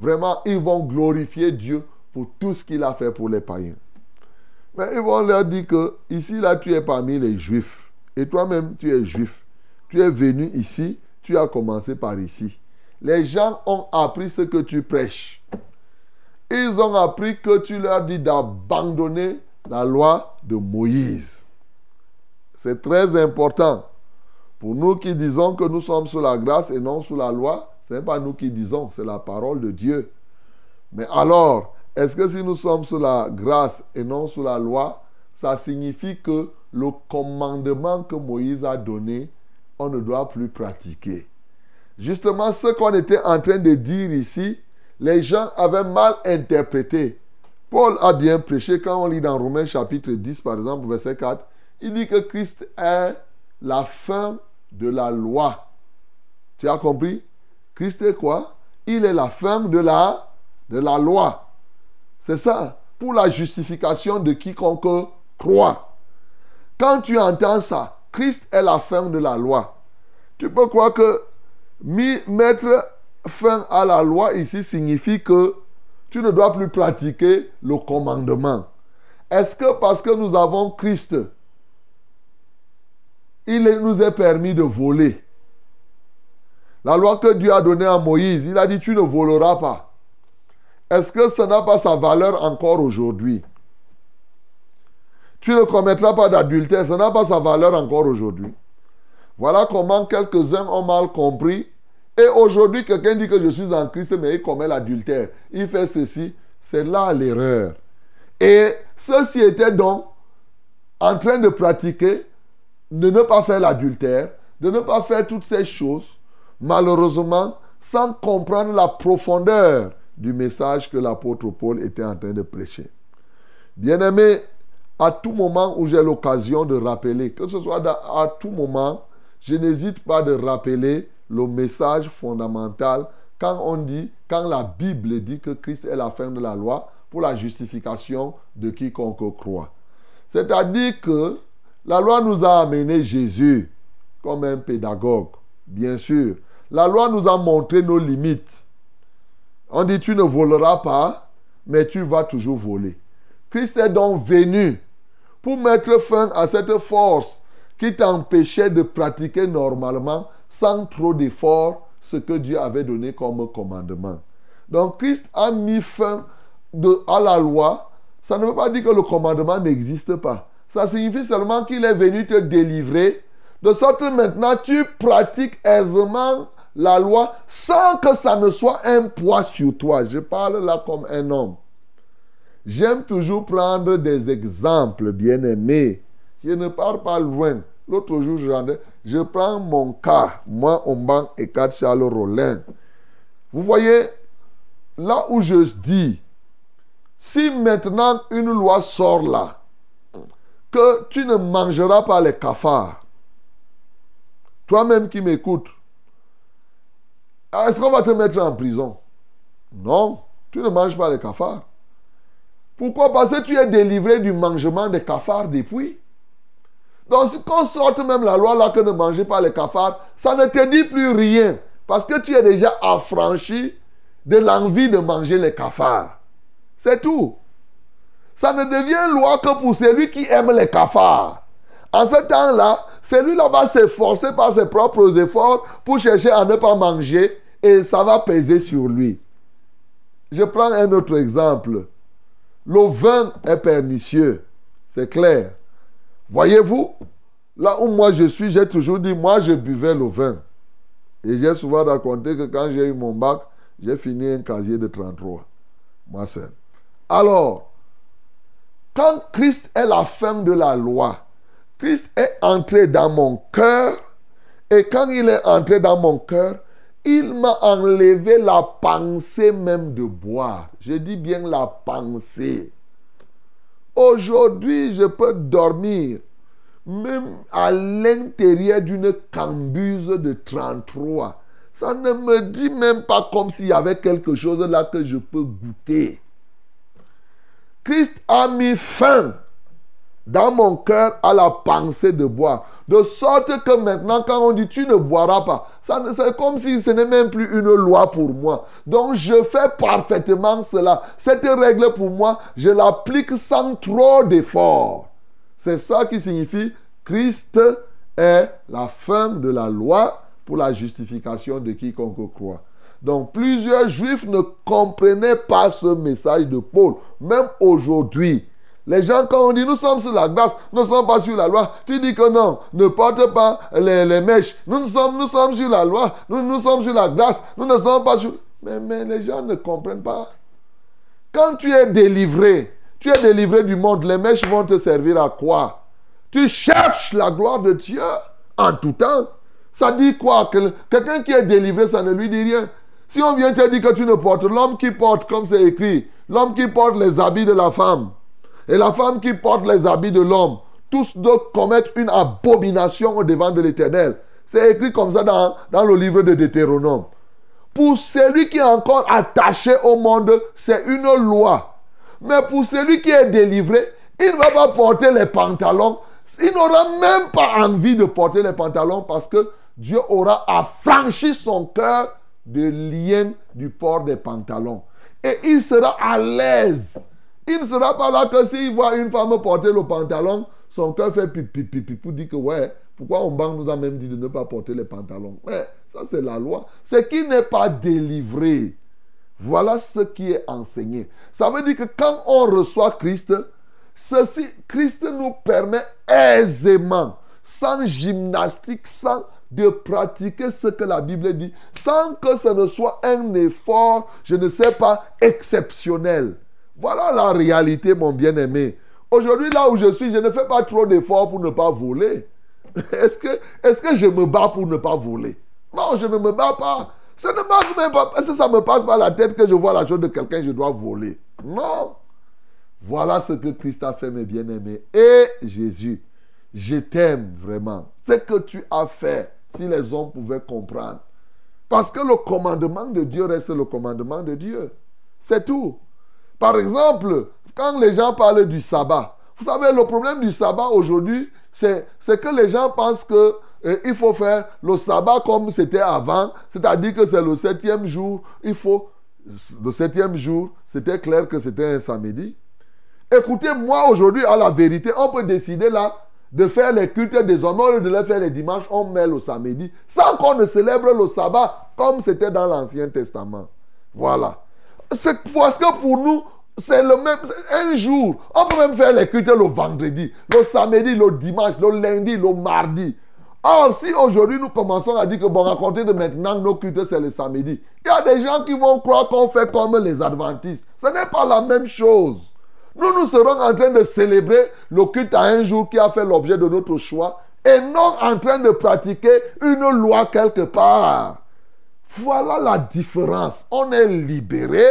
vraiment, ils vont glorifier Dieu pour tout ce qu'il a fait pour les païens. Mais ils vont leur dire que ici, là, tu es parmi les juifs. Et toi-même, tu es juif. Tu es venu ici, tu as commencé par ici. Les gens ont appris ce que tu prêches. Ils ont appris que tu leur dis d'abandonner la loi de Moïse. C'est très important. Pour nous qui disons que nous sommes sous la grâce et non sous la loi, ce n'est pas nous qui disons, c'est la parole de Dieu. Mais alors, est-ce que si nous sommes sous la grâce et non sous la loi, ça signifie que le commandement que Moïse a donné, on ne doit plus pratiquer? Justement, ce qu'on était en train de dire ici, les gens avaient mal interprété. Paul a bien prêché quand on lit dans Romains chapitre 10, par exemple, verset 4. Il dit que Christ est la fin de la loi. Tu as compris? Christ est quoi? Il est la fin de la, loi. C'est ça. Pour la justification de quiconque croit. Quand tu entends ça, Christ est la fin de la loi. Tu peux croire que mettre fin à la loi ici signifie que tu ne dois plus pratiquer le commandement. Est-ce que parce que nous avons Christ, il nous est permis de voler? La loi que Dieu a donnée à Moïse, il a dit tu ne voleras pas. Est-ce que ça n'a pas sa valeur encore aujourd'hui? Tu ne commettras pas d'adultère, ça n'a pas sa valeur encore aujourd'hui. Voilà comment quelques-uns ont mal compris et aujourd'hui, quelqu'un dit que je suis en Christ, mais il commet l'adultère. Il fait ceci. C'est là l'erreur. Et ceci était donc en train de pratiquer, de ne pas faire l'adultère, de ne pas faire toutes ces choses, malheureusement, sans comprendre la profondeur du message que l'apôtre Paul était en train de prêcher. Bien-aimé, à tout moment où j'ai l'occasion de rappeler, que ce soit à tout moment, je n'hésite pas de rappeler le message fondamental quand on dit, quand la Bible dit que Christ est la fin de la loi pour la justification de quiconque croit. C'est-à-dire que la loi nous a amené Jésus comme un pédagogue, bien sûr. La loi nous a montré nos limites. On dit tu ne voleras pas, mais tu vas toujours voler. Christ est donc venu pour mettre fin à cette force qui t'empêchait de pratiquer normalement sans trop d'efforts ce que Dieu avait donné comme commandement. Donc Christ a mis fin à la loi. Ça ne veut pas dire que le commandement n'existe pas. Ça signifie seulement qu'il est venu te délivrer. De sorte que maintenant tu pratiques aisément la loi sans que ça ne soit un poids sur toi. Je parle là comme un homme. J'aime toujours prendre des exemples, bien-aimés. Je ne pars pas loin. L'autre jour, je rendais, je prends mon cas, moi, Omban et 4 Charles. Vous voyez, là où je dis, si maintenant une loi sort là, que tu ne mangeras pas les cafards, toi-même qui m'écoutes, est-ce qu'on va te mettre en prison? Non, tu ne manges pas les cafards. Pourquoi? Parce que tu es délivré du mangement des cafards depuis. Donc, si on sorte même la loi là que ne mangez pas les cafards, ça ne te dit plus rien. Parce que tu es déjà affranchi de l'envie de manger les cafards. C'est tout. Ça ne devient loi que pour celui qui aime les cafards. En ce temps-là, celui-là va s'efforcer par ses propres efforts pour chercher à ne pas manger et ça va peser sur lui. Je prends un autre exemple. Le vin est pernicieux, c'est clair. Voyez-vous, là où moi je suis, j'ai toujours dit, moi je buvais le vin. Et j'ai souvent raconté que quand j'ai eu mon bac, j'ai fini un casier de 33. Moi seul. Alors, quand Christ est la fin de la loi, Christ est entré dans mon cœur Et quand il est entré dans mon cœur, il m'a enlevé la pensée même de boire. Je dis bien la pensée. Aujourd'hui, je peux dormir même à l'intérieur d'une cambuse de 33. Ça ne me dit même pas comme s'il y avait quelque chose là que je peux goûter. Christ a mis fin dans mon cœur à la pensée de boire. De sorte que maintenant, quand on dit tu ne boiras pas, ça c'est comme si ce n'est même plus une loi pour moi. Donc je fais parfaitement cela. Cette règle pour moi, je l'applique sans trop d'efforts. C'est ça qui signifie Christ est la fin de la loi pour la justification de quiconque croit. Donc plusieurs juifs ne comprenaient pas ce message de Paul. Même aujourd'hui, les gens, quand on dit nous sommes sur la grâce, nous ne sommes pas sur la loi, tu dis que non, ne porte pas les, mèches. Nous, sommes, nous sommes sur la loi, nous, nous sommes sur la grâce, nous ne sommes pas sur... Mais, mais les gens ne comprennent pas. Quand tu es délivré, tu es délivré du monde, les mèches vont te servir à quoi? Tu cherches la gloire de Dieu en tout temps. Ça dit quoi? Quelqu'un qui est délivré, ça ne lui dit rien. Si on vient te dire que tu ne portes l'homme qui porte, comme c'est écrit, l'homme qui porte les habits de la femme, et la femme qui porte les habits de l'homme, tous deux commettent une abomination au devant de l'Éternel. C'est écrit comme ça dans, dans le livre de Deutéronome. Pour celui qui est encore attaché au monde, c'est une loi. Mais pour celui qui est délivré, il ne va pas porter les pantalons. Il n'aura même pas envie de porter les pantalons parce que Dieu aura affranchi son cœur de lien du port des pantalons. Et il sera à l'aise il ne sera pas là que s'il voit une femme porter le pantalon, son cœur fait pipi, pipi, pour dire que ouais, pourquoi on banque nous a même dit de ne pas porter les pantalons? Ouais, ça c'est la loi. C'est qui n'est pas délivré. Voilà ce qui est enseigné. Ça veut dire que quand on reçoit Christ, ceci, Christ nous permet aisément, sans gymnastique, sans de pratiquer ce que la Bible dit, sans que ce ne soit un effort, je ne sais pas, exceptionnel. Voilà la réalité, mon bien-aimé. Aujourd'hui, là où je suis, je ne fais pas trop d'efforts pour ne pas voler. Est-ce que, je me bats pour ne pas voler? Non, je ne me bats pas. Ça ne même pas. Est-ce que ça me passe par la tête que je vois la chose de quelqu'un, je dois voler? Non. Voilà ce que Christ a fait, mes bien-aimés. Et Jésus, je t'aime vraiment. Ce que tu as fait, si les hommes pouvaient comprendre. Parce que le commandement de Dieu reste le commandement de Dieu. C'est tout. Par exemple, quand les gens parlent du sabbat, vous savez, le problème du sabbat aujourd'hui, c'est que les gens pensent que eh, il faut faire le sabbat comme c'était avant, c'est-à-dire que c'est le septième jour, il faut... Le septième jour, c'était clair que c'était un samedi. Écoutez, moi aujourd'hui, à la vérité, on peut décider là de faire les cultes des hommes, au lieu de les faire les dimanches, on met le samedi, sans qu'on ne célèbre le sabbat comme c'était dans l'Ancien Testament. Voilà. Parce que pour nous, c'est le même. Un jour. On peut même faire les cultes le vendredi, le samedi, le dimanche, le lundi, le mardi. Or, si aujourd'hui nous commençons à dire que, bon, à compter de maintenant, nos cultes, c'est le samedi, il y a des gens qui vont croire qu'on fait comme les adventistes. Ce n'est pas la même chose. Nous, nous serons en train de célébrer le culte à un jour qui a fait l'objet de notre choix et non en train de pratiquer une loi quelque part. Voilà la différence. On est libéré,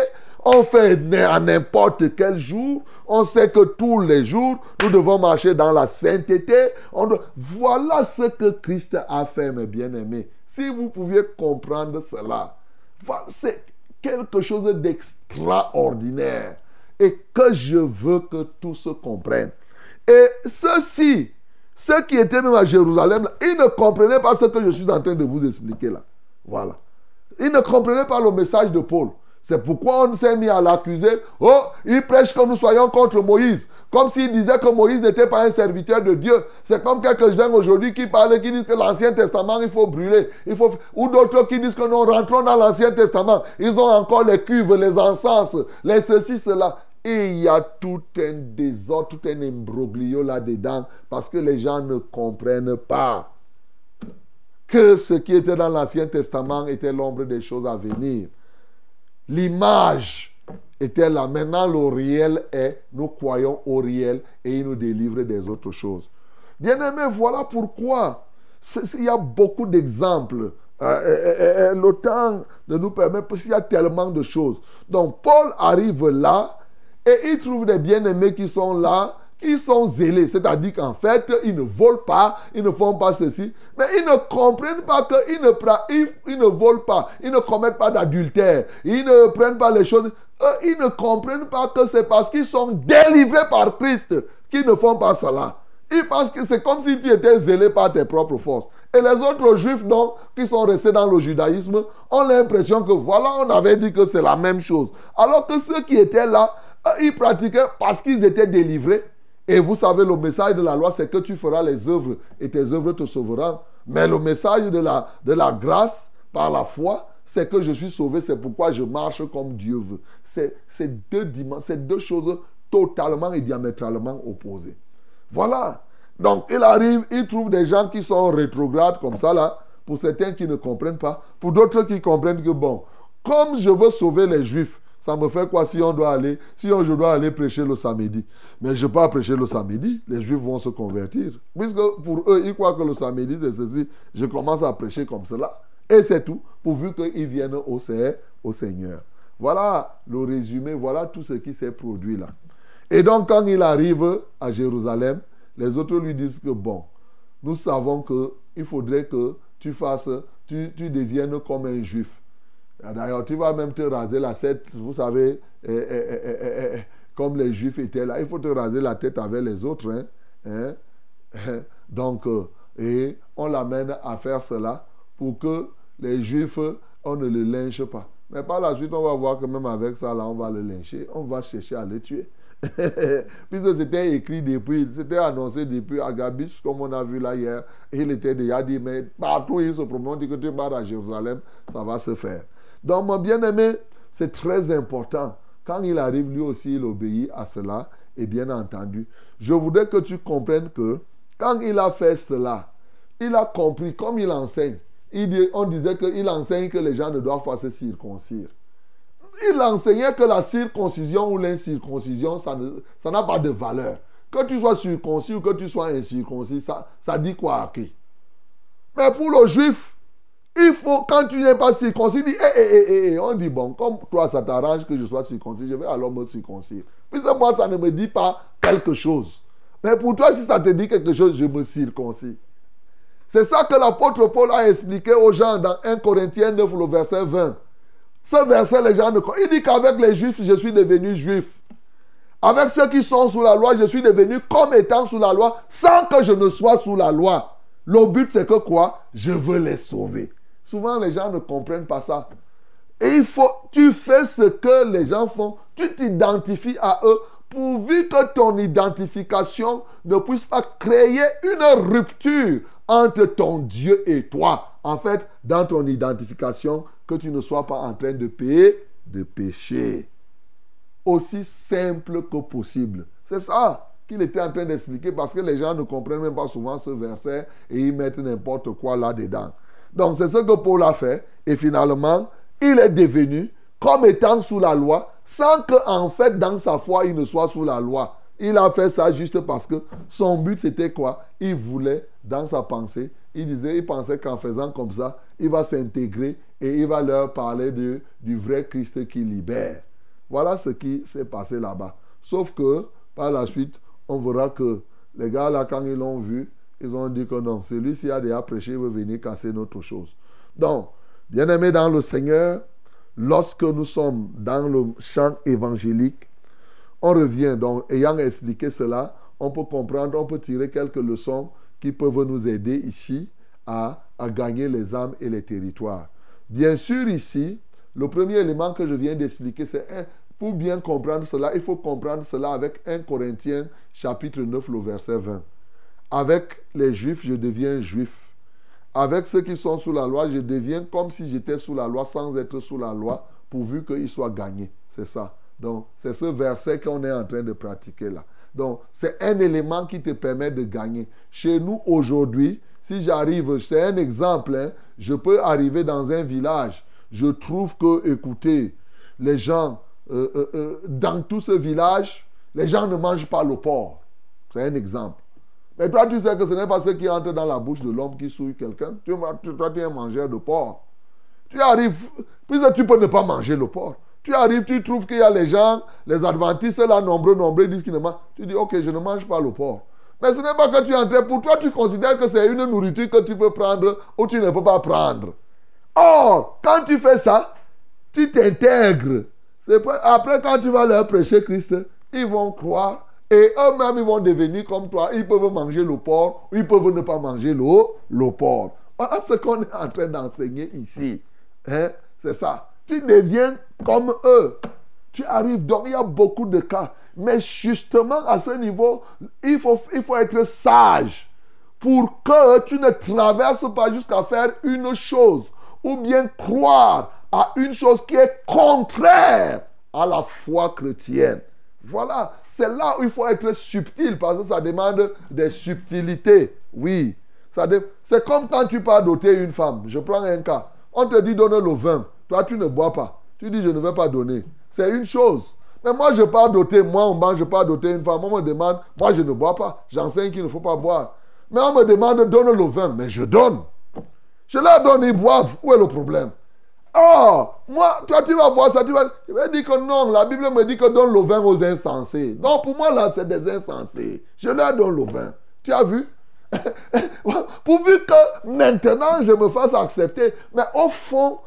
on fait à n'importe quel jour. On sait que tous les jours, nous devons marcher dans la sainteté. Voilà ce que Christ a fait, mes bien-aimés. Si vous pouviez comprendre cela, c'est quelque chose d'extraordinaire. Et que je veux que tous comprennent. Et ceux-ci, ceux qui étaient même à Jérusalem, ils ne comprenaient pas ce que je suis en train de vous expliquer là. Voilà. Ils ne comprenaient pas le message de Paul. C'est pourquoi on s'est mis à l'accuser. Oh, il prêche que nous soyons contre Moïse. Comme s'il disait que Moïse n'était pas un serviteur de Dieu. C'est comme quelques-uns aujourd'hui qui parlent, qui disent que l'Ancien Testament, il faut brûler. Il faut... Ou d'autres qui disent que nous rentrons dans l'Ancien Testament. Ils ont encore les cuves, les encens, les ceci, cela. Et il y a tout un désordre, tout un imbroglio là-dedans parce que les gens ne comprennent pas que ce qui était dans l'Ancien Testament était l'ombre des choses à venir. L'image était là. Maintenant, le réel est, nous croyons au réel et il nous délivre des autres choses. Bien-aimés, voilà pourquoi Il y a beaucoup d'exemples. Euh, euh, euh, le temps ne nous permet pas, qu'il y a tellement de choses. Donc, Paul arrive là et il trouve des bien-aimés qui sont là, qui sont zélés. C'est-à-dire qu'en fait, ils ne volent pas, ils ne font pas ceci, mais ils ne comprennent pas qu'ils ne, ils, ils ne volent pas, ils ne commettent pas d'adultère, ils ne prennent pas les choses. Ils ne comprennent pas que c'est parce qu'ils sont délivrés par Christ qu'ils ne font pas cela. Ils pensent que c'est comme si tu étais zélé par tes propres forces. Et les autres juifs, donc, qui sont restés dans le judaïsme, ont l'impression que voilà, on avait dit que c'est la même chose. Alors que ceux qui étaient là, ils pratiquaient parce qu'ils étaient délivrés. Et vous savez, le message de la loi, c'est que tu feras les œuvres et tes œuvres te sauveront. Mais le message de la, grâce par la foi, c'est que je suis sauvé, c'est pourquoi je marche comme Dieu veut. C'est deux, deux choses totalement et diamétralement opposées. Voilà. Donc, il arrive, il trouve des gens qui sont rétrogrades comme ça, là. Pour certains qui ne comprennent pas. Pour d'autres qui comprennent que, bon, comme je veux sauver les juifs, ça me fait quoi si on doit aller, si on- je dois aller prêcher le samedi? Mais je ne pas prêcher le samedi, les juifs vont se convertir. Puisque pour eux, ils croient que le samedi, c'est ceci. Je commence à prêcher comme cela. Et c'est tout, pourvu qu'ils viennent au Seigneur. Voilà le résumé, voilà tout ce qui s'est produit là. Et donc, quand il arrive à Jérusalem, les autres lui disent que bon, nous savons qu'il faudrait que tu fasses, tu, tu deviennes comme un juif. D'ailleurs, tu vas même te raser la tête, vous savez, eh, eh, eh, comme les juifs étaient là. Il faut te raser la tête avec les autres. hein, hein. Donc, euh, et on l'amène à faire cela pour que les juifs, on ne le lynche pas. Mais par la suite, on va voir que même avec ça, là, on va le lyncher. On va chercher à le tuer. Puisque c'était écrit depuis, c'était annoncé depuis Agabus, comme on a vu là hier. Il était déjà dit, mais partout il se promène, on dit que tu pars à Jérusalem, ça va se faire. Donc, mon bien-aimé, c'est très important. Quand il arrive, lui aussi, il obéit à cela. Et bien entendu, je voudrais que tu comprennes que quand il a fait cela, il a compris, comme il enseigne. On disait qu'il enseigne que les gens ne doivent pas se circoncire il enseignait que la circoncision ou l'incirconcision, ça n'a pas de valeur. Que tu sois circoncis ou que tu sois incirconcis, ça, ça dit quoi à qui Mais pour le juif, il faut, quand tu n'es pas circoncis, dit, eh, eh, eh, eh, eh. on dit, bon, comme toi, ça t'arrange que je sois circoncis, je vais alors me circoncire. Puisque moi, ça ne me dit pas quelque chose. Mais pour toi, si ça te dit quelque chose, je me circoncis. C'est ça que l'apôtre Paul a expliqué aux gens dans 1 Corinthiens 9, le verset 20. Ce verset, les gens ne Il dit qu'avec les juifs, je suis devenu juif. Avec ceux qui sont sous la loi, je suis devenu comme étant sous la loi, sans que je ne sois sous la loi. Le but, c'est que quoi? Je veux les sauver. Souvent, les gens ne comprennent pas ça. Et il faut, tu fais ce que les gens font, tu t'identifies à eux, pourvu que ton identification ne puisse pas créer une rupture entre ton Dieu et toi. En fait, dans ton identification, que tu ne sois pas en train de payer de péché. Aussi simple que possible. C'est ça qu'il était en train d'expliquer parce que les gens ne comprennent même pas souvent ce verset et ils mettent n'importe quoi là-dedans. Donc c'est ce que Paul a fait et finalement, il est devenu comme étant sous la loi sans que en fait dans sa foi il ne soit sous la loi. Il a fait ça juste parce que son but c'était quoi? Il voulait dans sa pensée, il disait, il pensait qu'en faisant comme ça, il va s'intégrer et il va leur parler du vrai Christ qui libère. Voilà ce qui s'est passé là-bas. Sauf que par la suite, on verra que les gars là, quand ils l'ont vu, ils ont dit que non, celui-ci a déjà prêché, il veut venir casser notre chose. Donc, bien aimé dans le Seigneur, lorsque nous sommes dans le champ évangélique, on revient, donc, ayant expliqué cela, on peut comprendre, on peut tirer quelques leçons qui peuvent nous aider ici à, à gagner les âmes et les territoires. Bien sûr, ici, le premier élément que je viens d'expliquer, c'est pour bien comprendre cela, il faut comprendre cela avec 1 Corinthiens chapitre 9, le verset 20. Avec les juifs, je deviens juif. Avec ceux qui sont sous la loi, je deviens comme si j'étais sous la loi sans être sous la loi, pourvu qu'ils soient gagnés. C'est ça. Donc, c'est ce verset qu'on est en train de pratiquer là. Donc, c'est un élément qui te permet de gagner. Chez nous, aujourd'hui, si j'arrive, c'est un exemple, hein, je peux arriver dans un village, je trouve que, écoutez, les gens, euh, euh, euh, dans tout ce village, les gens ne mangent pas le porc. C'est un exemple. Mais toi, tu sais que ce n'est pas ce qui entre dans la bouche de l'homme qui souille quelqu'un. Tu, toi, tu es un mangeur de porc. Tu arrives, puisque tu peux ne pas manger le porc. Tu arrives, tu trouves qu'il y a les gens, les adventistes là, nombreux, nombreux, disent qu'ils ne mangent. Tu dis, ok, je ne mange pas le porc. Mais ce n'est pas que tu es en train, pour toi, tu considères que c'est une nourriture que tu peux prendre ou tu ne peux pas prendre. Or, quand tu fais ça, tu t'intègres. Après, quand tu vas leur prêcher Christ, ils vont croire et eux-mêmes, ils vont devenir comme toi. Ils peuvent manger le porc ils peuvent ne pas manger le, le porc. Voilà ce qu'on est en train d'enseigner ici. Hein? C'est ça. Tu deviens comme eux. Tu arrives donc, il y a beaucoup de cas. Mais justement, à ce niveau, il faut, il faut être sage pour que tu ne traverses pas jusqu'à faire une chose ou bien croire à une chose qui est contraire à la foi chrétienne. Voilà, c'est là où il faut être subtil parce que ça demande des subtilités. Oui, c'est comme quand tu pars doter une femme. Je prends un cas. On te dit donne le vin. Toi, tu ne bois pas. Tu dis je ne vais pas donner. C'est une chose. Mais moi, je pars doter, moi, on mange, je pars doter une femme. On me demande, moi, je ne bois pas. J'enseigne qu'il ne faut pas boire. Mais on me demande, donne le vin. Mais je donne. Je leur donne, ils boivent. Où est le problème? Oh, moi, toi, tu vas voir ça, tu vas, tu dire que non, la Bible me dit que donne le vin aux insensés. Non, pour moi, là, c'est des insensés. Je leur donne le vin. Tu as vu? Pourvu que maintenant, je me fasse accepter. Mais au fond,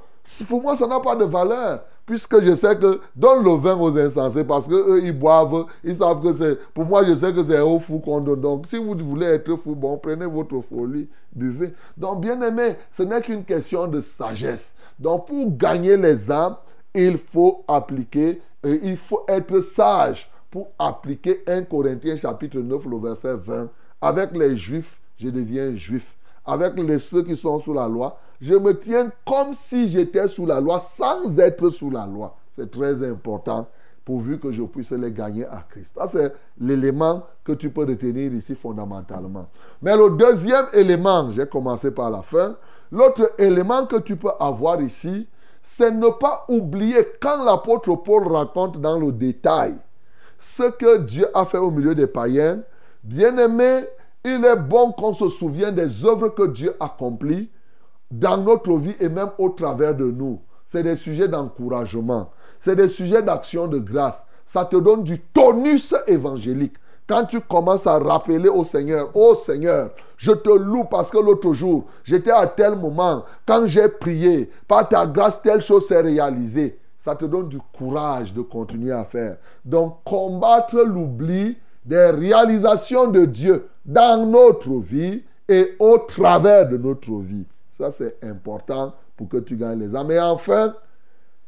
pour moi, ça n'a pas de valeur. Puisque je sais que donne le vin aux insensés parce qu'eux, ils boivent, ils savent que c'est. Pour moi, je sais que c'est au fou qu'on donne. Donc, si vous voulez être fou, bon, prenez votre folie, buvez. Donc, bien aimé, ce n'est qu'une question de sagesse. Donc, pour gagner les âmes, il faut appliquer, euh, il faut être sage pour appliquer 1 Corinthiens chapitre 9, le verset 20. Avec les juifs, je deviens juif. Avec les ceux qui sont sous la loi, je me tiens comme si j'étais sous la loi sans être sous la loi. C'est très important pourvu que je puisse les gagner à Christ. Ça, c'est l'élément que tu peux retenir ici fondamentalement. Mais le deuxième élément, j'ai commencé par la fin, l'autre élément que tu peux avoir ici, c'est ne pas oublier quand l'apôtre Paul raconte dans le détail ce que Dieu a fait au milieu des païens. Bien aimé, il est bon qu'on se souvienne des œuvres que Dieu accomplit dans notre vie et même au travers de nous. C'est des sujets d'encouragement. C'est des sujets d'action de grâce. Ça te donne du tonus évangélique. Quand tu commences à rappeler au Seigneur, oh Seigneur, je te loue parce que l'autre jour, j'étais à tel moment, quand j'ai prié, par ta grâce, telle chose s'est réalisée. Ça te donne du courage de continuer à faire. Donc, combattre l'oubli des réalisations de Dieu dans notre vie et au travers de notre vie. Ça, c'est important pour que tu gagnes les âmes. Et enfin,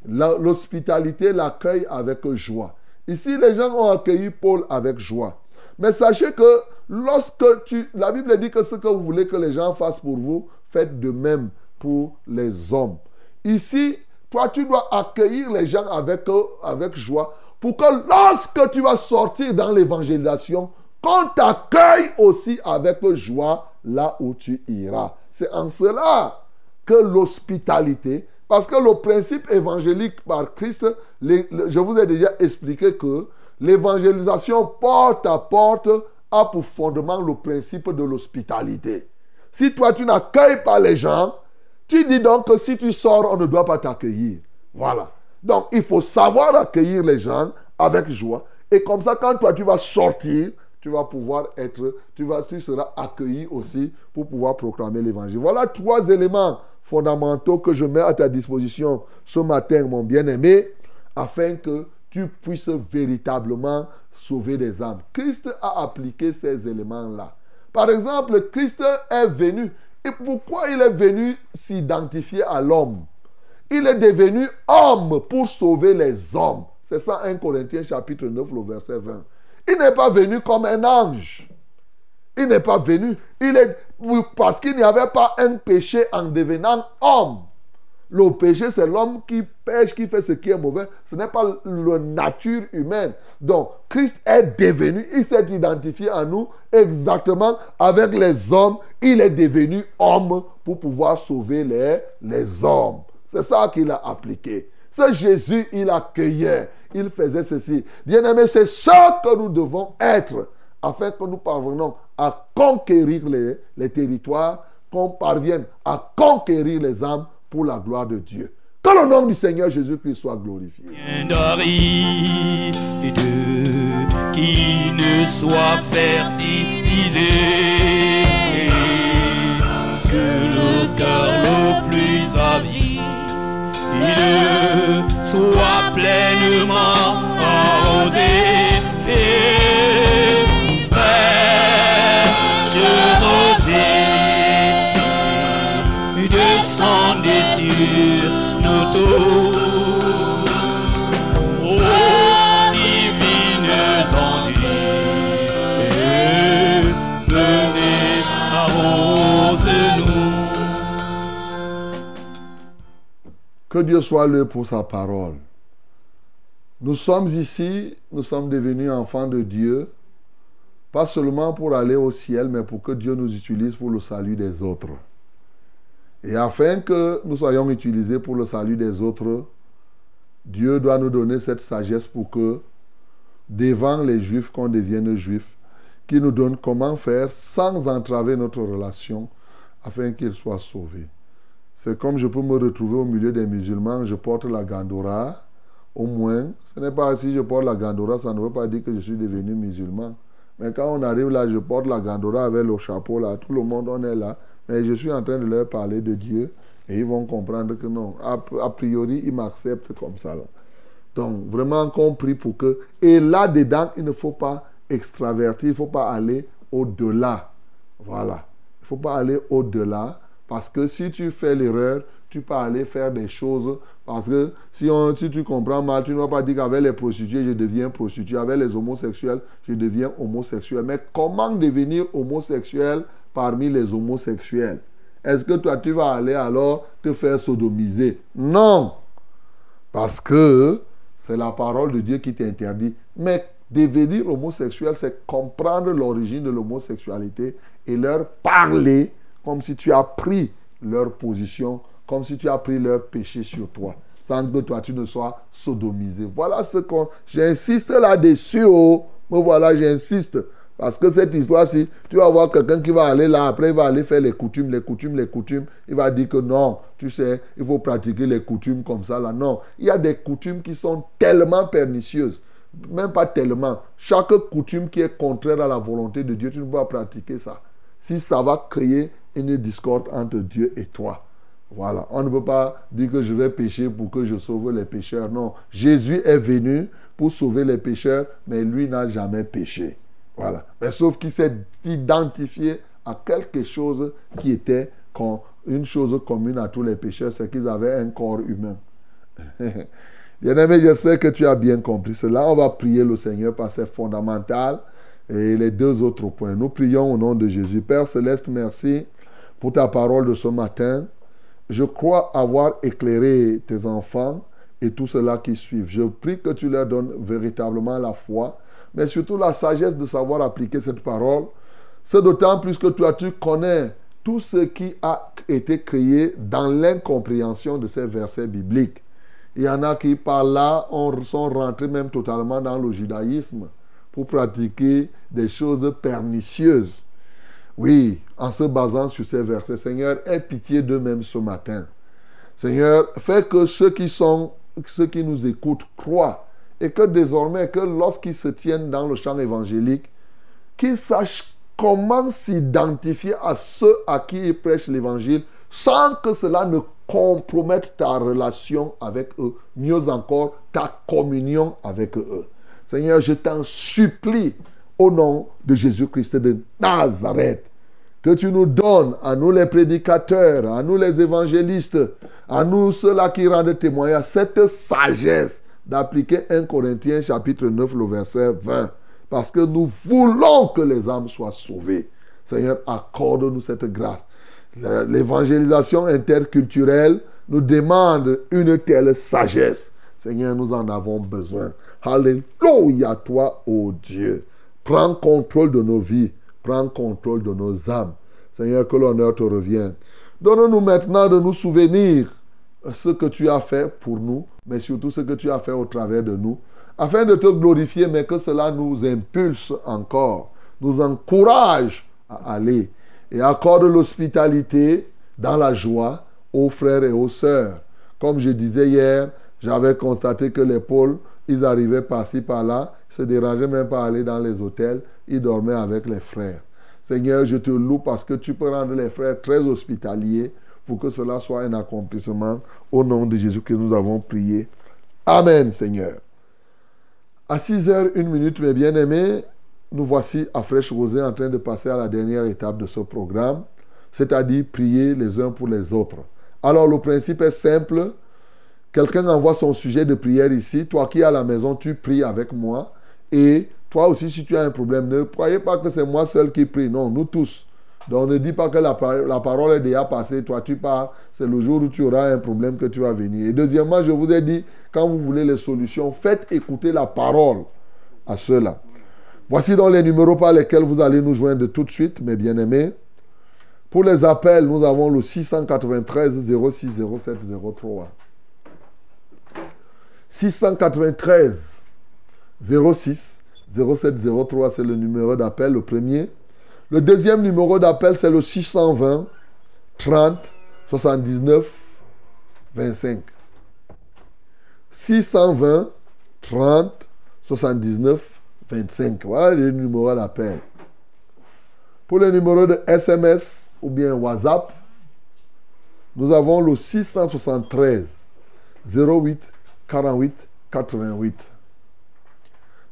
l'hospitalité, l'accueil avec joie. Ici, les gens ont accueilli Paul avec joie. Mais sachez que lorsque tu... La Bible dit que ce que vous voulez que les gens fassent pour vous, faites de même pour les hommes. Ici, toi, tu dois accueillir les gens avec, avec joie pour que lorsque tu vas sortir dans l'évangélisation, qu'on t'accueille aussi avec joie là où tu iras. C'est en cela que l'hospitalité, parce que le principe évangélique par Christ, je vous ai déjà expliqué que l'évangélisation porte à porte a pour fondement le principe de l'hospitalité. Si toi tu n'accueilles pas les gens, tu dis donc que si tu sors, on ne doit pas t'accueillir. Voilà. Donc il faut savoir accueillir les gens avec joie. Et comme ça, quand toi tu vas sortir, tu vas pouvoir être, tu, vas, tu seras accueilli aussi pour pouvoir proclamer l'évangile. Voilà trois éléments fondamentaux que je mets à ta disposition ce matin, mon bien-aimé, afin que tu puisses véritablement sauver des âmes. Christ a appliqué ces éléments-là. Par exemple, Christ est venu. Et pourquoi il est venu s'identifier à l'homme? Il est devenu homme pour sauver les hommes. C'est ça 1 Corinthiens chapitre 9, le verset 20. Il n'est pas venu comme un ange. Il n'est pas venu. Il est parce qu'il n'y avait pas un péché en devenant homme. Le péché, c'est l'homme qui pêche, qui fait ce qui est mauvais. Ce n'est pas la nature humaine. Donc, Christ est devenu, il s'est identifié à nous exactement avec les hommes. Il est devenu homme pour pouvoir sauver les, les hommes. C'est ça qu'il a appliqué. C'est Jésus, il accueillait, il faisait ceci. Bien aimé, c'est ça que nous devons être afin que nous parvenions à conquérir les, territoires, qu'on parvienne à conquérir les âmes pour la gloire de Dieu. Que le nom du Seigneur Jésus-Christ soit glorifié. qui ne soit fertilisé que le cœur plus soit pleinement arrosé et fraîche rosée descendez sur nous tous. Que Dieu soit loué pour sa parole. Nous sommes ici, nous sommes devenus enfants de Dieu, pas seulement pour aller au ciel, mais pour que Dieu nous utilise pour le salut des autres. Et afin que nous soyons utilisés pour le salut des autres, Dieu doit nous donner cette sagesse pour que, devant les Juifs, qu'on devienne juifs, qui nous donne comment faire sans entraver notre relation, afin qu'ils soient sauvés. C'est comme je peux me retrouver au milieu des musulmans, je porte la gandora, au moins, ce n'est pas si je porte la gandora, ça ne veut pas dire que je suis devenu musulman. Mais quand on arrive là, je porte la gandora avec le chapeau là, tout le monde on est là, mais je suis en train de leur parler de Dieu et ils vont comprendre que non, a, priori, ils m'acceptent comme ça. Donc, vraiment compris pour que... Et là-dedans, il ne faut pas extravertir, il ne faut pas aller au-delà. Voilà. Il ne faut pas aller au-delà parce que si tu fais l'erreur, tu peux aller faire des choses. Parce que si, tu comprends mal, tu ne vas pas dire qu'avec les prostituées, je deviens prostituée. Avec les homosexuels, je deviens homosexuel. Mais comment devenir homosexuel parmi les homosexuels? Est-ce que toi, tu vas aller alors te faire sodomiser? Non. Parce que c'est la parole de Dieu qui t'interdit. Mais devenir homosexuel, c'est comprendre l'origine de l'homosexualité et leur parler comme si tu as pris leur position, comme si tu as pris leur péché sur toi, sans que toi tu ne sois sodomisé. Voilà ce qu'on... J'insiste là-dessus, oh. Mais voilà, j'insiste. Parce que cette histoire-ci, tu vas voir quelqu'un qui va aller là, après il va aller faire les coutumes, les coutumes, les coutumes. Il va dire que non, tu sais, il faut pratiquer les coutumes comme ça là. Non, il y a des coutumes qui sont tellement pernicieuses. Même pas tellement. Chaque coutume qui est contraire à la volonté de Dieu, tu ne peux pas pratiquer ça. Si ça va créer une discorde entre Dieu et toi. Voilà. On ne peut pas dire que je vais pécher pour que je sauve les pécheurs. Non. Jésus est venu pour sauver les pécheurs, mais lui n'a jamais péché. Voilà. Mais sauf qu'il s'est identifié à quelque chose qui était une chose commune à tous les pécheurs, c'est qu'ils avaient un corps humain. Bien-aimé, j'espère que tu as bien compris cela. On va prier le Seigneur parce que c'est fondamental. Et les deux autres points. Nous prions au nom de Jésus. Père Céleste, merci pour ta parole de ce matin. Je crois avoir éclairé tes enfants et tout cela qui suivent. Je prie que tu leur donnes véritablement la foi, mais surtout la sagesse de savoir appliquer cette parole. C'est d'autant plus que toi, tu connais tout ce qui a été créé dans l'incompréhension de ces versets bibliques. Il y en a qui, par là, sont rentrés même totalement dans le judaïsme pour pratiquer des choses pernicieuses. Oui, en se basant sur ces versets, Seigneur, aie pitié d'eux-mêmes ce matin. Seigneur, fais que ceux qui sont, ceux qui nous écoutent croient et que désormais, que lorsqu'ils se tiennent dans le champ évangélique, qu'ils sachent comment s'identifier à ceux à qui ils prêchent l'évangile sans que cela ne compromette ta relation avec eux, mieux encore, ta communion avec eux. Seigneur, je t'en supplie au nom de Jésus-Christ de Nazareth que tu nous donnes, à nous les prédicateurs, à nous les évangélistes, à nous ceux-là qui rendent témoignage, cette sagesse d'appliquer 1 Corinthiens chapitre 9, le verset 20. Parce que nous voulons que les âmes soient sauvées. Seigneur, accorde-nous cette grâce. L'évangélisation interculturelle nous demande une telle sagesse. Seigneur, nous en avons besoin. Alléluia, toi, ô Dieu. Prends contrôle de nos vies. Prends contrôle de nos âmes. Seigneur, que l'honneur te revienne. Donne-nous maintenant de nous souvenir ce que tu as fait pour nous, mais surtout ce que tu as fait au travers de nous, afin de te glorifier, mais que cela nous impulse encore, nous encourage à aller. Et accorde l'hospitalité dans la joie aux frères et aux sœurs. Comme je disais hier, j'avais constaté que pôles, ils arrivaient par-ci, par-là, se dérangeaient même pas à aller dans les hôtels, ils dormaient avec les frères. Seigneur, je te loue parce que tu peux rendre les frères très hospitaliers pour que cela soit un accomplissement. Au nom de Jésus que nous avons prié. Amen, Seigneur. À 6 heures, une minute, mes bien-aimés, nous voici à Fraîche Rosée en train de passer à la dernière étape de ce programme, c'est-à-dire prier les uns pour les autres. Alors, le principe est simple. Quelqu'un envoie son sujet de prière ici. Toi qui es à la maison, tu pries avec moi. Et toi aussi, si tu as un problème, ne croyez pas que c'est moi seul qui prie. Non, nous tous. Donc ne dis pas que la, parole est déjà passée, toi tu pars, c'est le jour où tu auras un problème que tu vas venir. Et deuxièmement, je vous ai dit, quand vous voulez les solutions, faites écouter la parole à ceux-là. Voici donc les numéros par lesquels vous allez nous joindre tout de suite, mes bien-aimés. Pour les appels, nous avons le 693 06 07 03. 693 06 07 03, c'est le numéro d'appel, le premier. Le deuxième numéro d'appel, c'est le 620 30 79 25. 620 30 79 25. Voilà les numéros d'appel. Pour les numéros de SMS ou bien WhatsApp, nous avons le 673 08 48 88.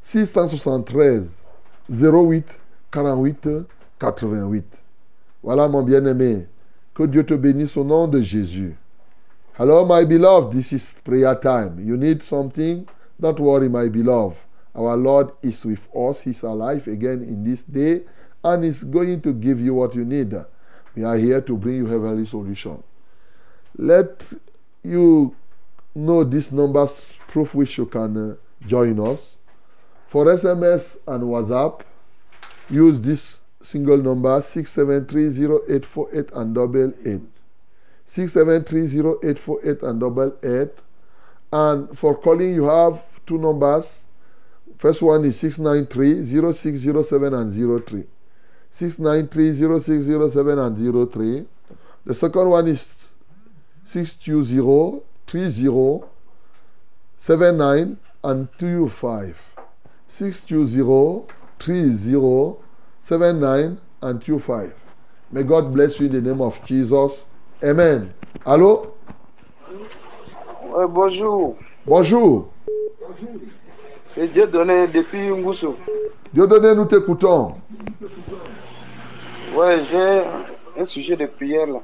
673 08 48 88. Voilà mon bien-aimé. Que Dieu te bénisse au nom de Jésus. Hello, my beloved. This is prayer time. You need something? Don't worry, my beloved. Our Lord is with us. He's alive again in this day and is going to give you what you need. We are here to bring you heavenly solution. Let you know these numbers through which you can uh, join us. For SMS and WhatsApp, use this single number 6730848 and double eight. 6730848 and double eight. And for calling, you have two numbers. First one is 693 0607 and 03. 693 0607 and 03. The second one is 620 30 79 and 25. 620 30 79 and 25. May God bless you in the name of Jesus. Amen. Allô? Bonjour. Bonjour. C'est Dieu donné depuis Ngoussou. Dieu donné, nous t'écoutons. Ouais, j'ai un sujet de prière là.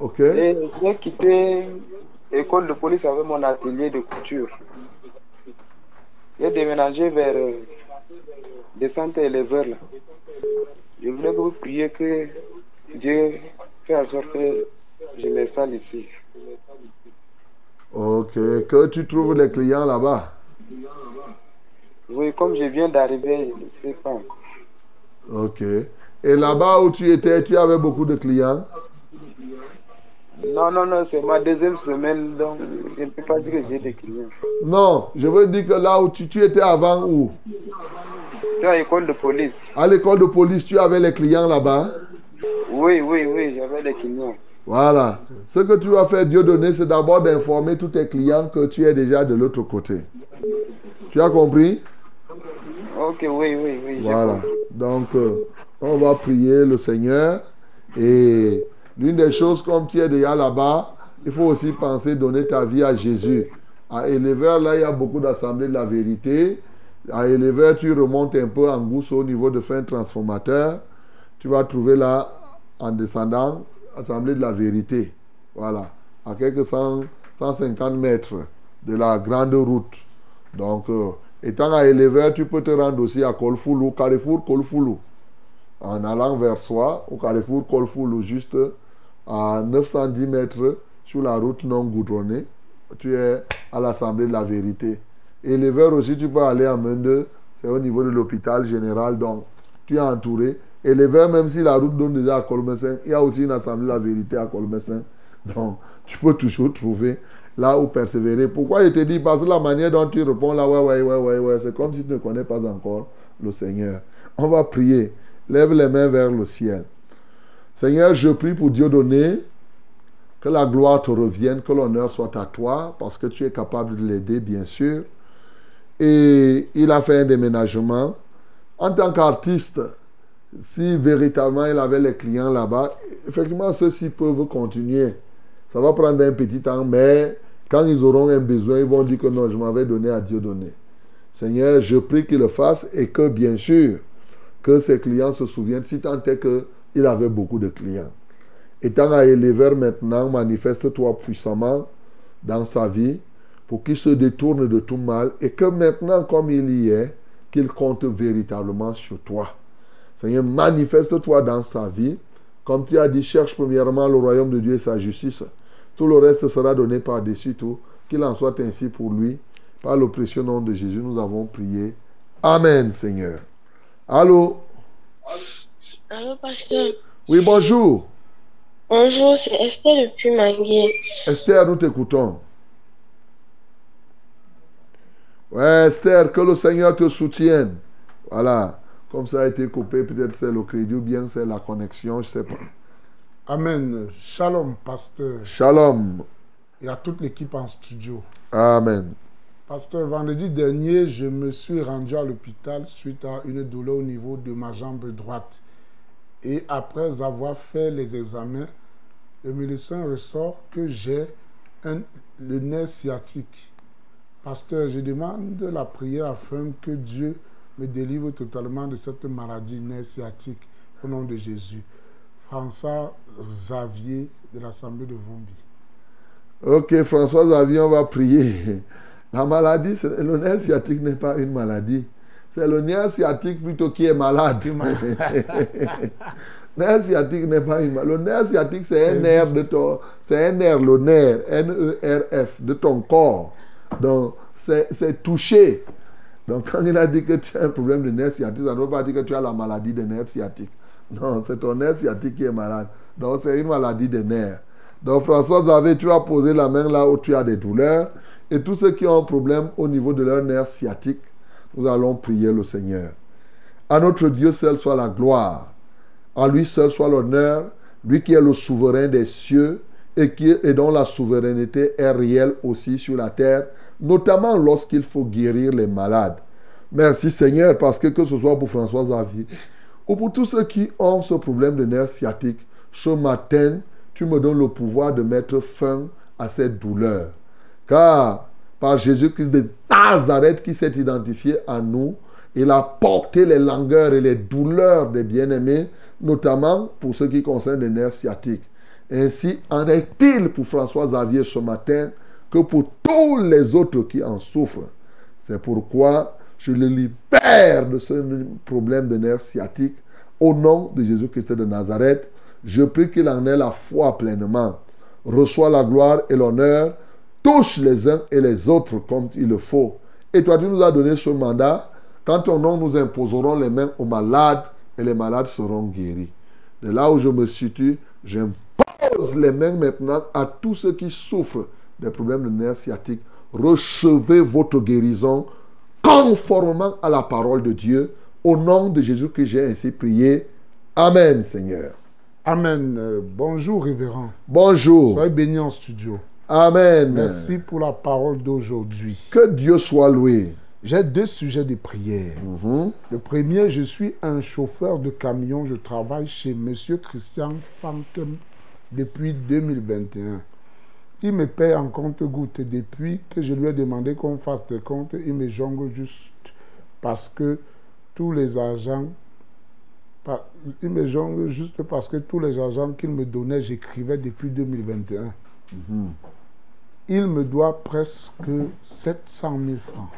OK. Et j'ai quitté l'école de police avec mon atelier de couture. J'ai déménagé vers euh, des centres éleveurs là. Je voulais que vous priez que Dieu fait en sorte que je m'installe ici. OK. Que tu trouves les clients là-bas? Oui, comme je viens d'arriver, je ne sais pas encore. OK. Et là-bas où tu étais, tu avais beaucoup de clients? Non, non, non, c'est ma deuxième semaine, donc je ne peux pas dire que j'ai des clients. Non, je veux dire que là où tu, tu étais avant où? J'étais à l'école de police. À l'école de police, tu avais les clients là-bas. Oui, oui, oui, j'avais des clients. Voilà. Ce que tu vas faire, Dieu donné, c'est d'abord d'informer tous tes clients que tu es déjà de l'autre côté. Tu as compris? Ok, oui, oui, oui. Voilà. Donc, euh, on va prier le Seigneur. Et l'une des choses, comme tu es déjà là-bas, il faut aussi penser donner ta vie à Jésus. À Éleveur, là, il y a beaucoup d'assemblées de la vérité. À Éleveur, tu remontes un peu en gousse au niveau de fin transformateur. Tu vas trouver là, en descendant, Assemblée de la vérité. Voilà. À quelques 100, 150 mètres de la grande route. Donc, euh, étant à Éleveur, tu peux te rendre aussi à Kolfoulou, Carrefour Kolfoulou. En allant vers soi, au Carrefour Kolfoulou, juste à 910 mètres sur la route non goudronnée, tu es à l'Assemblée de la vérité. Éleveur aussi, tu peux aller à Mende, c'est au niveau de l'hôpital général, donc tu es entouré. Éleveur, même si la route donne déjà à Colmessin, il y a aussi une Assemblée de la vérité à Colmessin. Donc, tu peux toujours trouver là où persévérer. Pourquoi je te dis? Parce que la manière dont tu réponds là, ouais, ouais, ouais, ouais, ouais, c'est comme si tu ne connais pas encore le Seigneur. On va prier. Lève les mains vers le ciel. Seigneur, je prie pour Dieu donné que la gloire te revienne, que l'honneur soit à toi, parce que tu es capable de l'aider, bien sûr. Et il a fait un déménagement. En tant qu'artiste, si véritablement il avait les clients là-bas, effectivement, ceux-ci peuvent continuer. Ça va prendre un petit temps, mais quand ils auront un besoin, ils vont dire que non, je m'avais donné à Dieu donné. Seigneur, je prie qu'il le fasse et que, bien sûr, que ses clients se souviennent, si tant est qu'il avait beaucoup de clients. Étant à élever maintenant, manifeste-toi puissamment dans sa vie pour qu'il se détourne de tout mal et que maintenant, comme il y est, qu'il compte véritablement sur toi. Seigneur, manifeste-toi dans sa vie. Comme tu as dit, cherche premièrement le royaume de Dieu et sa justice. Tout le reste sera donné par-dessus tout. Qu'il en soit ainsi pour lui. Par le précieux nom de Jésus, nous avons prié. Amen, Seigneur. Allô, pasteur. Oui, bonjour. Bonjour, c'est Esther depuis Manguier. Esther, nous t'écoutons. Ouais, Esther, que le Seigneur te soutienne. Voilà. Comme ça a été coupé, peut-être c'est le crédit ou bien c'est la connexion, je ne sais pas. Amen. Shalom, pasteur. Shalom. Et à toute l'équipe en studio. Amen. Pasteur, vendredi dernier, je me suis rendu à l'hôpital suite à une douleur au niveau de ma jambe droite. Et après avoir fait les examens, le médecin ressort que j'ai le nerf sciatique. Pasteur, je demande la prière afin que Dieu me délivre totalement de cette maladie nerf sciatique au nom de Jésus. François Xavier de l'Assemblée de Vombi. Ok, François Xavier, on va prier. La maladie, le nerf sciatique n'est pas une maladie. C'est le nerf sciatique plutôt qui est malade. nerf sciatique n'est pas une. Le nerf sciatique, c'est un nerf de ton. C'est un nerf, le nerf, N-E-R-F, de ton corps. Donc, c'est touché. Donc, quand il a dit que tu as un problème de nerf sciatique, ça ne veut pas dire que tu as la maladie de nerf sciatique. Non, c'est ton nerf sciatique qui est malade. Donc, c'est une maladie de nerfs. Donc, François Xavier, tu as posé la main là où tu as des douleurs. Et tous ceux qui ont un problème au niveau de leur nerf sciatique, nous allons prier le Seigneur. À notre Dieu seul soit la gloire. À lui seul soit l'honneur. Lui qui est le souverain des cieux et, qui, et dont la souveraineté est réelle aussi sur la terre, notamment lorsqu'il faut guérir les malades. Merci Seigneur, parce que que ce soit pour François Xavier ou pour tous ceux qui ont ce problème de nerf sciatique, ce matin, tu me donnes le pouvoir de mettre fin à cette douleur. Car par Jésus-Christ de Nazareth qui s'est identifié à nous, il a porté les langueurs et les douleurs des bien-aimés, notamment pour ce qui concerne les nerfs sciatiques. Ainsi en est-il pour François Xavier ce matin que pour tous les autres qui en souffrent. C'est pourquoi je le libère de ce problème de nerfs sciatiques au nom de Jésus-Christ de Nazareth. Je prie qu'il en ait la foi pleinement. Reçois la gloire et l'honneur. Touche les uns et les autres comme il le faut. Et toi, tu nous as donné ce mandat. Quand ton nom, nous imposerons les mains aux malades et les malades seront guéris. De là où je me situe, j'impose les mains maintenant à tous ceux qui souffrent des problèmes de nerfs sciatiques. Recevez votre guérison conformément à la parole de Dieu. Au nom de Jésus que j'ai ainsi prié. Amen, Seigneur. Amen. Euh, bonjour, révérend. Bonjour. Soyez bénis en studio. Amen. Merci pour la parole d'aujourd'hui. Que Dieu soit loué. J'ai deux sujets de prière. Mhm. Le premier, je suis un chauffeur de camion. Je travaille chez Monsieur Christian Fankem depuis 2021. Il me paye en compte-goutte. Depuis que je lui ai demandé qu'on fasse des comptes, il me jongle juste parce que tous les agents. Il me jongle juste parce que tous les agents qu'il me donnait, j'écrivais depuis 2021. Mhm. Il me doit presque 700 000 francs.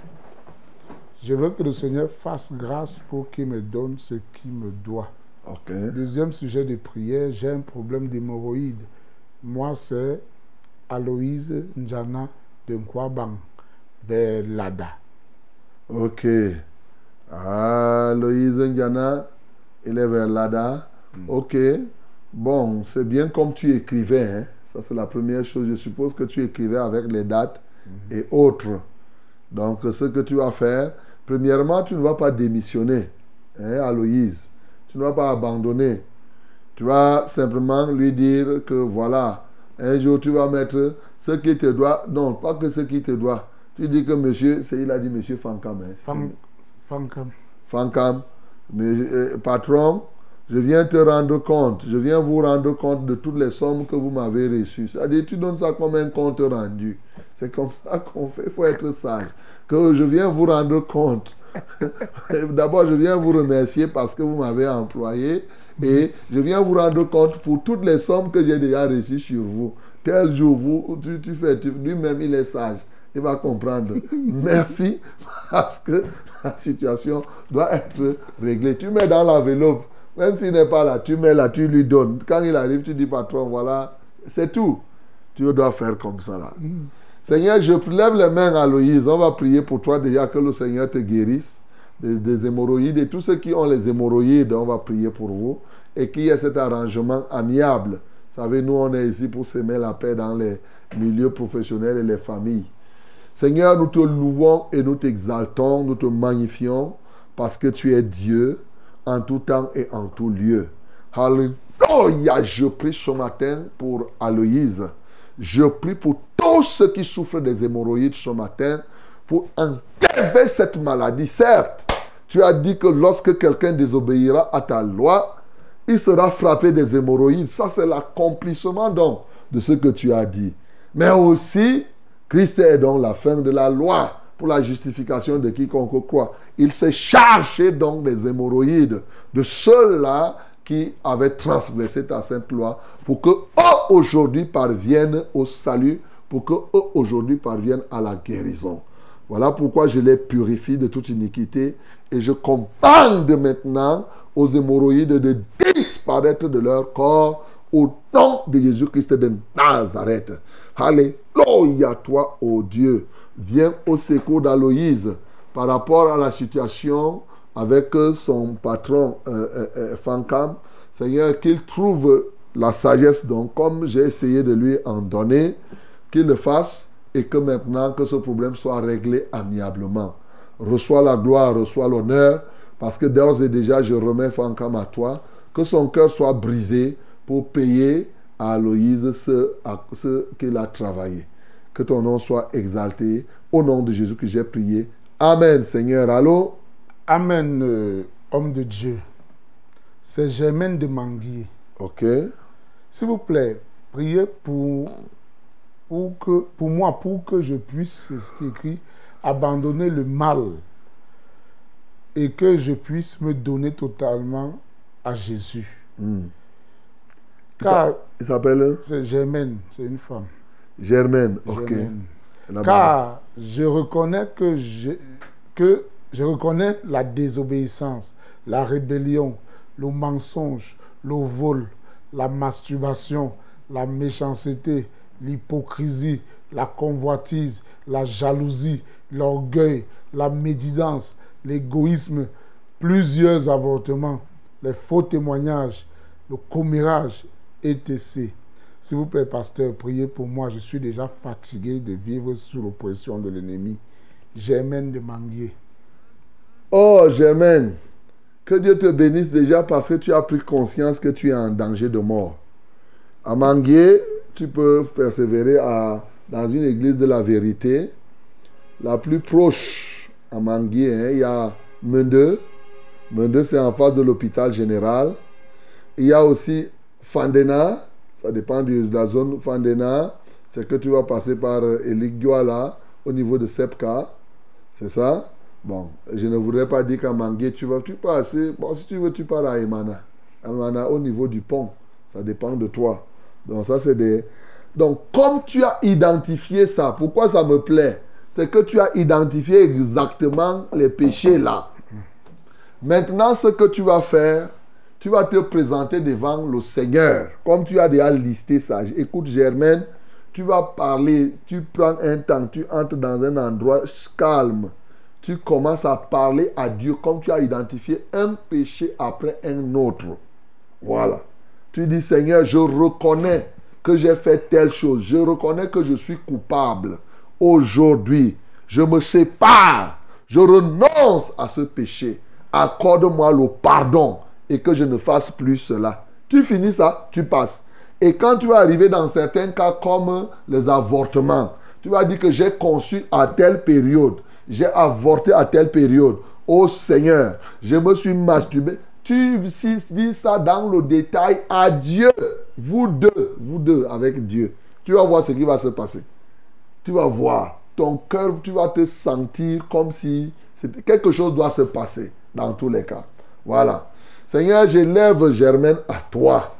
Je veux que le Seigneur fasse grâce pour qu'il me donne ce qu'il me doit. Ok. Deuxième sujet de prière, j'ai un problème d'hémorroïdes. Moi, c'est Aloïse Njana de Nkwabang, vers Lada. Ok. Ah, Loïse Ndiana, il est vers Lada. Ok. Bon, c'est bien comme tu écrivais. hein. Ça, c'est la première chose. Je suppose que tu écrivais avec les dates et autres. Donc, ce que tu vas faire, premièrement, tu ne vas pas démissionner. hein, Aloïse. Tu ne vas pas abandonner. Tu vas simplement lui dire que voilà, un jour tu vas mettre ce qui te doit. Non, pas que ce qui te doit. Tu dis que monsieur, c'est il a dit monsieur Fankam. hein. Fan- Fankam. Fankam, mais, euh, patron, je viens te rendre compte, je viens vous rendre compte de toutes les sommes que vous m'avez reçues. C'est-à-dire, tu donnes ça comme un compte rendu. C'est comme ça qu'on fait, il faut être sage. Que je viens vous rendre compte. D'abord, je viens vous remercier parce que vous m'avez employé et je viens vous rendre compte pour toutes les sommes que j'ai déjà reçues sur vous. Tel jour, vous, tu, tu fais, lui-même, il est sage. Il va comprendre. Merci parce que la situation doit être réglée. Tu mets dans l'enveloppe, même s'il n'est pas là, tu mets là, tu lui donnes. Quand il arrive, tu dis patron, voilà, c'est tout. Tu dois faire comme ça là. Seigneur, je lève les mains à Loïse. On va prier pour toi déjà que le Seigneur te guérisse des, des hémorroïdes. Et tous ceux qui ont les hémorroïdes, on va prier pour vous. Et qu'il y ait cet arrangement amiable. Vous savez, nous, on est ici pour semer la paix dans les milieux professionnels et les familles. Seigneur, nous te louons et nous t'exaltons, nous te magnifions parce que tu es Dieu en tout temps et en tout lieu. Alléluia. Je prie ce matin pour Aloïse. Je prie pour tous ceux qui souffrent des hémorroïdes ce matin pour enlever cette maladie. Certes, tu as dit que lorsque quelqu'un désobéira à ta loi, il sera frappé des hémorroïdes. Ça, c'est l'accomplissement donc de ce que tu as dit. Mais aussi, Christ est donc la fin de la loi pour la justification de quiconque croit. Il s'est chargé donc des hémorroïdes, de ceux-là qui avaient transgressé ta sainte loi, pour que eux aujourd'hui parviennent au salut, pour que eux aujourd'hui parviennent à la guérison. Voilà pourquoi je les purifie de toute iniquité et je commande maintenant aux hémorroïdes de disparaître de leur corps au nom de Jésus-Christ de Nazareth. Alléluia, toi, ô Dieu. Viens au secours d'Aloïse par rapport à la situation avec son patron euh, euh, euh, Fankam. Seigneur, qu'il trouve la sagesse, donc, comme j'ai essayé de lui en donner, qu'il le fasse et que maintenant que ce problème soit réglé amiablement. Reçois la gloire, reçois l'honneur, parce que d'ores et déjà, je remets Fankam à toi, que son cœur soit brisé pour payer à Aloïse ce, ce qu'il a travaillé. Que ton nom soit exalté. Au nom de Jésus que j'ai prié. Amen, Seigneur. Allô? Amen, euh, homme de Dieu. C'est Germaine de Manguier. Ok. S'il vous plaît, priez pour, pour, que, pour moi, pour que je puisse, c'est ce qui est écrit, abandonner le mal et que je puisse me donner totalement à Jésus. Hmm. Car Il s'appelle? c'est Germaine, c'est une femme. Germaine. Ok. Car je reconnais que je, que je reconnais la désobéissance, la rébellion, le mensonge, le vol, la masturbation, la méchanceté, l'hypocrisie, la convoitise, la jalousie, l'orgueil, la médisance, l'égoïsme, plusieurs avortements, les faux témoignages, le commérage, etc. S'il vous plaît, pasteur, priez pour moi. Je suis déjà fatigué de vivre sous l'oppression de l'ennemi. Germaine de Manguier. Oh, Germaine, que Dieu te bénisse déjà parce que tu as pris conscience que tu es en danger de mort. À Manguier, tu peux persévérer dans une église de la vérité. La plus proche à Manguier, hein, il y a Mende. Mende, c'est en face de l'hôpital général. Il y a aussi Fandena. Ça dépend de la zone Fandena. C'est que tu vas passer par euh, Eligyoala au niveau de Sepka. C'est ça? Bon, je ne voudrais pas dire qu'à Mangué, tu vas tu passer. Bon, si tu veux, tu pars à Emana. Emana, au niveau du pont. Ça dépend de toi. Donc, ça, c'est des. Donc, comme tu as identifié ça, pourquoi ça me plaît? C'est que tu as identifié exactement les péchés là. Maintenant, ce que tu vas faire, tu vas te présenter devant le Seigneur. Comme tu as déjà listé ça. Écoute, Germaine, tu vas parler, tu prends un temps, tu entres dans un endroit calme. Tu commences à parler à Dieu comme tu as identifié un péché après un autre. Voilà. Tu dis, Seigneur, je reconnais que j'ai fait telle chose. Je reconnais que je suis coupable. Aujourd'hui, je me sépare. Je renonce à ce péché. accorde-moi le pardon et que je ne fasse plus cela. Tu finis ça, tu passes. Et quand tu vas arriver dans certains cas comme les avortements, tu vas dire que j'ai conçu à telle période, j'ai avorté à telle période. Oh Seigneur, je me suis masturbé. Tu dis ça dans le détail à Dieu. Vous deux, vous deux avec Dieu. Tu vas voir ce qui va se passer. Tu vas voir. Ton cœur, tu vas te sentir comme si quelque chose doit se passer dans tous les cas. Voilà. Seigneur, j'élève Germaine à toi.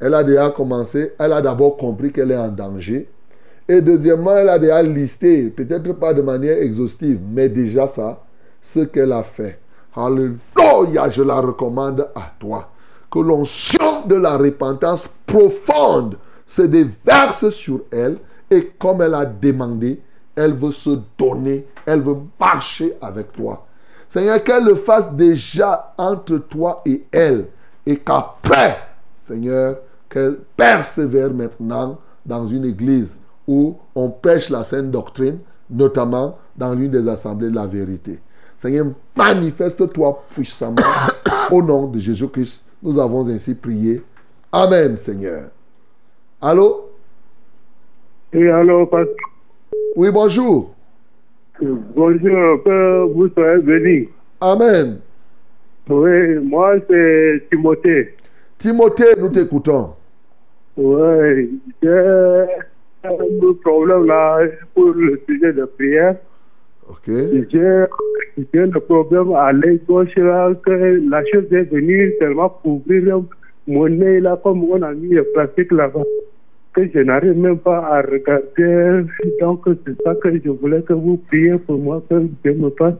Elle a déjà commencé, elle a d'abord compris qu'elle est en danger. Et deuxièmement, elle a déjà listé, peut-être pas de manière exhaustive, mais déjà ça, ce qu'elle a fait. Alléluia, je la recommande à toi. Que l'on chante de la repentance profonde se déverse sur elle et comme elle a demandé, elle veut se donner, elle veut marcher avec toi. Seigneur, qu'elle le fasse déjà entre toi et elle et qu'après, Seigneur, qu'elle persévère maintenant dans une église où on prêche la sainte doctrine, notamment dans l'une des assemblées de la vérité. Seigneur, manifeste-toi puissamment au nom de Jésus-Christ. Nous avons ainsi prié. Amen, Seigneur. Allô? Oui, allô, pasteur. Oui, bonjour. Bonjour, que vous soyez béni. Amen. Oui, moi c'est Timothée. Timothée, nous t'écoutons. Oui, j'ai un problème là pour le sujet de prière. Ok. J'ai j'ai le problème à l'œil gauche là, que la chose est venue seulement pour ouvrir mon nez là, comme on a mis le plastique là-bas. Que je n'arrive même pas à regarder. Donc c'est ça que je voulais que vous priez pour moi, que Dieu me passe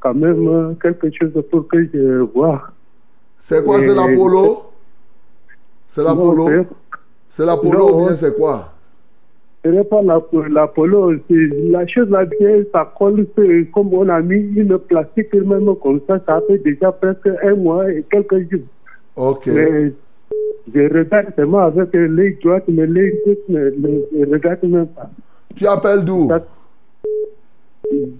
quand même quelque chose pour que je vois. C'est quoi, c'est Et- l'Apollo? C'est l'Apollo Non, C'est l'Apollo Non. ou bien c'est quoi? Ce n'est pas la- l'Apollo, c'est la chose là bien, ça colle, c'est comme on a mis une plastique même comme ça, ça fait déjà presque un mois et quelques jours. Ok. Mais je regarde seulement avec l'œil droit, mais l'œil gauche ne regarde même pas. Tu appelles d'où?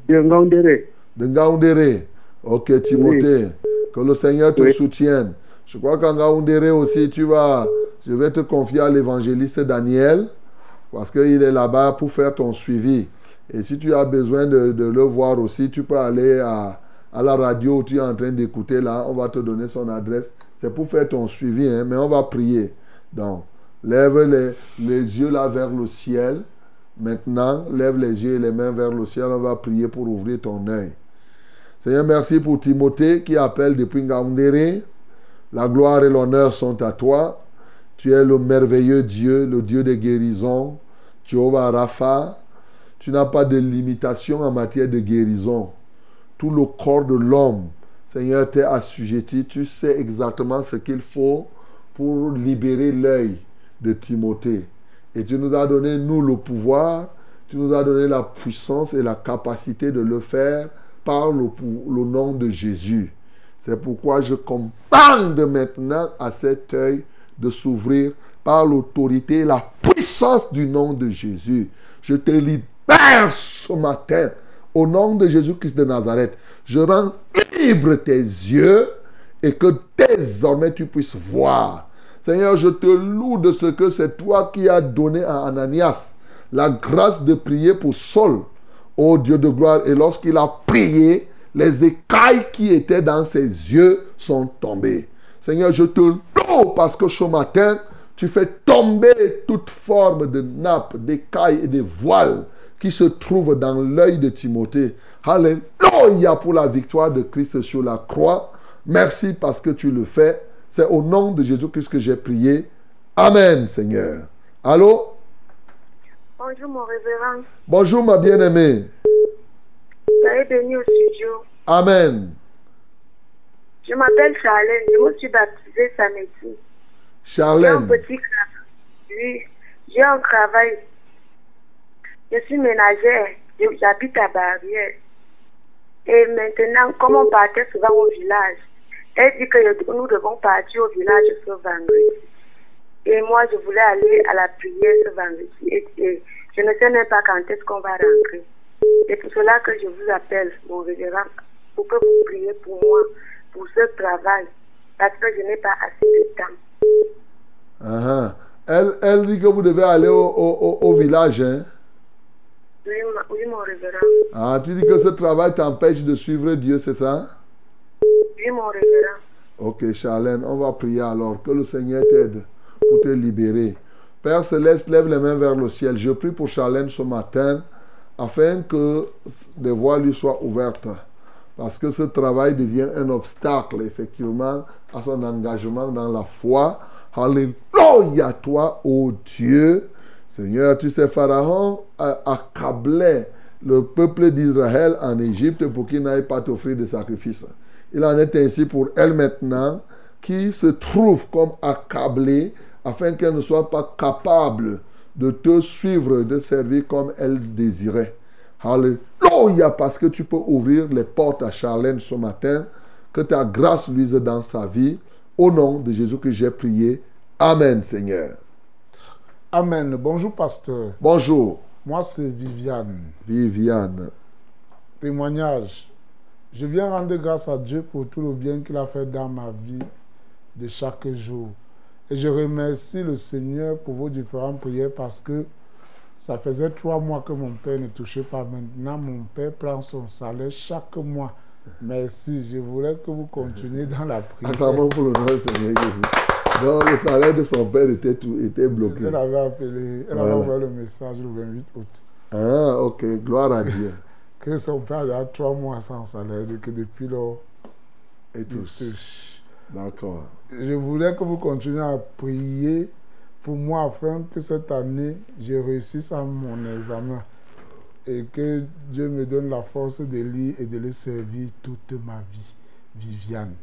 De Ngandere. De Ngaoundéré. Ok, Timothée. Que le Seigneur te Oui. soutienne. Je crois qu'en Ngaoundéré aussi, tu vas. Je vais te confier à l'évangéliste Daniel. Parce qu'il est là-bas pour faire ton suivi. Et si tu as besoin de, de le voir aussi, tu peux aller à, à la radio où tu es en train d'écouter là. On va te donner son adresse. C'est pour faire ton suivi, hein, mais on va prier. Donc, lève les, yeux là vers le ciel. Maintenant, lève les yeux et les mains vers le ciel. On va prier pour ouvrir ton œil. Seigneur, merci pour Timothée qui appelle depuis Ngaoundéré. La gloire et l'honneur sont à toi. Tu es le merveilleux Dieu, le Dieu des guérisons. Jehovah Rapha. Tu n'as pas de limitation en matière de guérison. Tout le corps de l'homme, Seigneur, t'est assujetti. Tu sais exactement ce qu'il faut pour libérer l'œil de Timothée. Et tu nous as donné, nous, le pouvoir. Tu nous as donné la puissance et la capacité de le faire par le nom de Jésus. C'est pourquoi je commande maintenant à cet œil de s'ouvrir par l'autorité et la puissance du nom de Jésus. Je te libère ce matin au nom de Jésus-Christ de Nazareth. Je rends libre tes yeux et que désormais tu puisses voir. Seigneur, je te loue de ce que c'est toi qui as donné à Ananias la grâce de prier pour Saul, ô Dieu de gloire. Et lorsqu'il a prié, les écailles qui étaient dans ses yeux sont tombées. Seigneur, je te loue parce que ce matin, tu fais tomber toute forme de nappe, d'écailles et de voiles qui se trouvent dans l'œil de Timothée. Alléluia pour la victoire de Christ sur la croix. Merci parce que tu le fais. C'est au nom de Jésus-Christ que j'ai prié. Amen, Seigneur. Allô? Bonjour mon révérend. Bonjour, ma bien-aimée. Soyez béni au studio. Amen. Je m'appelle Charlène. Je me suis baptisée samedi. J'ai un Charlène. petit. Oui, j'ai un travail. Je suis ménagère. J'habite à Barrière. Et maintenant, comme on partait souvent au village, elle dit que nous devons partir au village ce vendredi. Et moi, je voulais aller à la prière ce vendredi. Et, je ne sais même pas quand est-ce qu'on va rentrer. C'est pour cela que je vous appelle, mon révérend, pour que vous priez pour moi, pour ce travail, parce que je n'ai pas assez de temps. Ah. Elle, elle dit que vous devez aller au- au village. Hein? Oui, oui, mon révérend. Ah, tu dis que ce travail t'empêche de suivre Dieu, c'est ça? Oui, mon révérend. Ok, Charlène, on va prier alors. Que le Seigneur t'aide pour te libérer. Père Céleste, lève les mains vers le ciel. Je prie pour Charlène ce matin afin que des voies lui soient ouvertes. Parce que ce travail devient un obstacle, effectivement, à son engagement dans la foi. Alléluia, toi, ô Dieu. Seigneur, tu sais, Pharaon accablait le peuple d'Israël en Égypte pour qu'il n'aille pas t'offrir de sacrifice. Il en est ainsi pour elle maintenant, qui se trouve comme accablée afin qu'elle ne soit pas capable de te suivre, de servir comme elle désirait. Alléluia, parce que tu peux ouvrir les portes à Charlène ce matin, que ta grâce luise dans sa vie. Au nom de Jésus que j'ai prié. Amen, Seigneur. Amen. Bonjour, pasteur. Bonjour, Moi, c'est Viviane. Viviane. Témoignage. Je viens rendre grâce à Dieu pour tout le bien qu'il a fait dans ma vie de chaque jour. Et je remercie le Seigneur pour vos différentes prières parce que ça faisait trois mois que mon père ne touchait pas. Maintenant, mon père prend son salaire chaque mois. Merci. Je voulais que vous continuiez dans la prière. Acclamons pour le nom du Seigneur Jésus. Donc, le salaire de son père était, tout, était bloqué. Elle avait appelé, elle avait envoyé le message le 28 août. Ah, ok. Gloire à Dieu. Que son père a trois mois sans salaire et que depuis lors, Et il touche. D'accord. Je voulais que vous continuiez à prier pour moi afin que cette année, je réussisse à mon examen et que Dieu me donne la force de lire et de le servir toute ma vie. Viviane.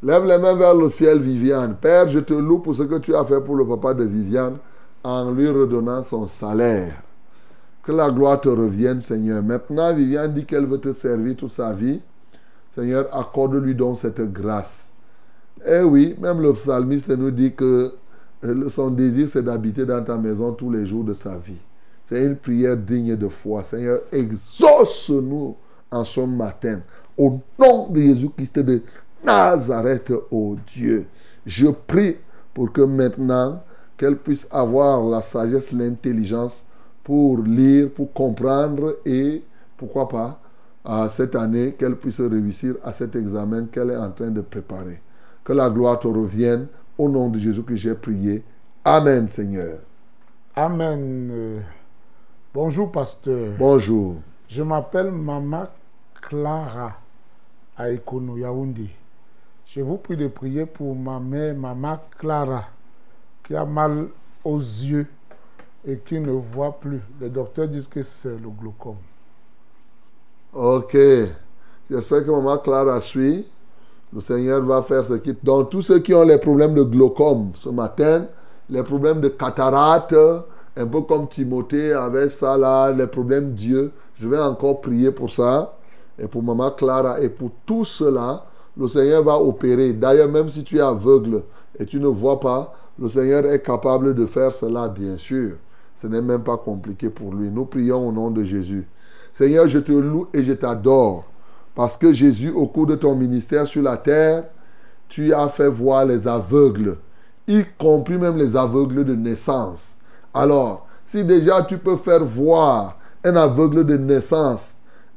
Lève les mains vers le ciel, Viviane. Père, je te loue pour ce que tu as fait pour le papa de Viviane en lui redonnant son salaire. Que la gloire te revienne, Seigneur. Maintenant, Viviane dit qu'elle veut te servir toute sa vie. Seigneur, accorde-lui donc cette grâce. Eh oui, même le psalmiste nous dit que euh, son désir, c'est d'habiter dans ta maison tous les jours de sa vie. C'est une prière digne de foi. Seigneur, exauce-nous en ce matin. Au nom de Jésus-Christ de Nazareth, ô Dieu. Je prie pour que maintenant, qu'elle puisse avoir la sagesse, l'intelligence pour lire, pour comprendre et, pourquoi pas, à cette année, qu'elle puisse réussir à cet examen qu'elle est en train de préparer. Que la gloire te revienne. Au nom de Jésus que j'ai prié. Amen, Seigneur. Amen. Bonjour, pasteur. Bonjour. Je m'appelle Mama Clara à Yaoundé. Je vous prie de prier pour ma mère, Mama Clara, qui a mal aux yeux et qui ne voit plus. Les docteurs disent que c'est le glaucome. Ok. J'espère que maman Clara suit. Le Seigneur va faire ce qui... Donc, tous ceux qui ont les problèmes de glaucome ce matin, les problèmes de cataracte, un peu comme Timothée avait ça là, les problèmes d'yeux, je vais encore prier pour ça. Et pour maman Clara et pour tout cela, le Seigneur va opérer. D'ailleurs, même si tu es aveugle et tu ne vois pas, le Seigneur est capable de faire cela, bien sûr. Ce n'est même pas compliqué pour lui. Nous prions au nom de Jésus. Seigneur, je te loue et je t'adore. Parce que Jésus, au cours de ton ministère sur la terre, tu as fait voir les aveugles, y compris même les aveugles de naissance. Alors, si déjà tu peux faire voir un aveugle de naissance,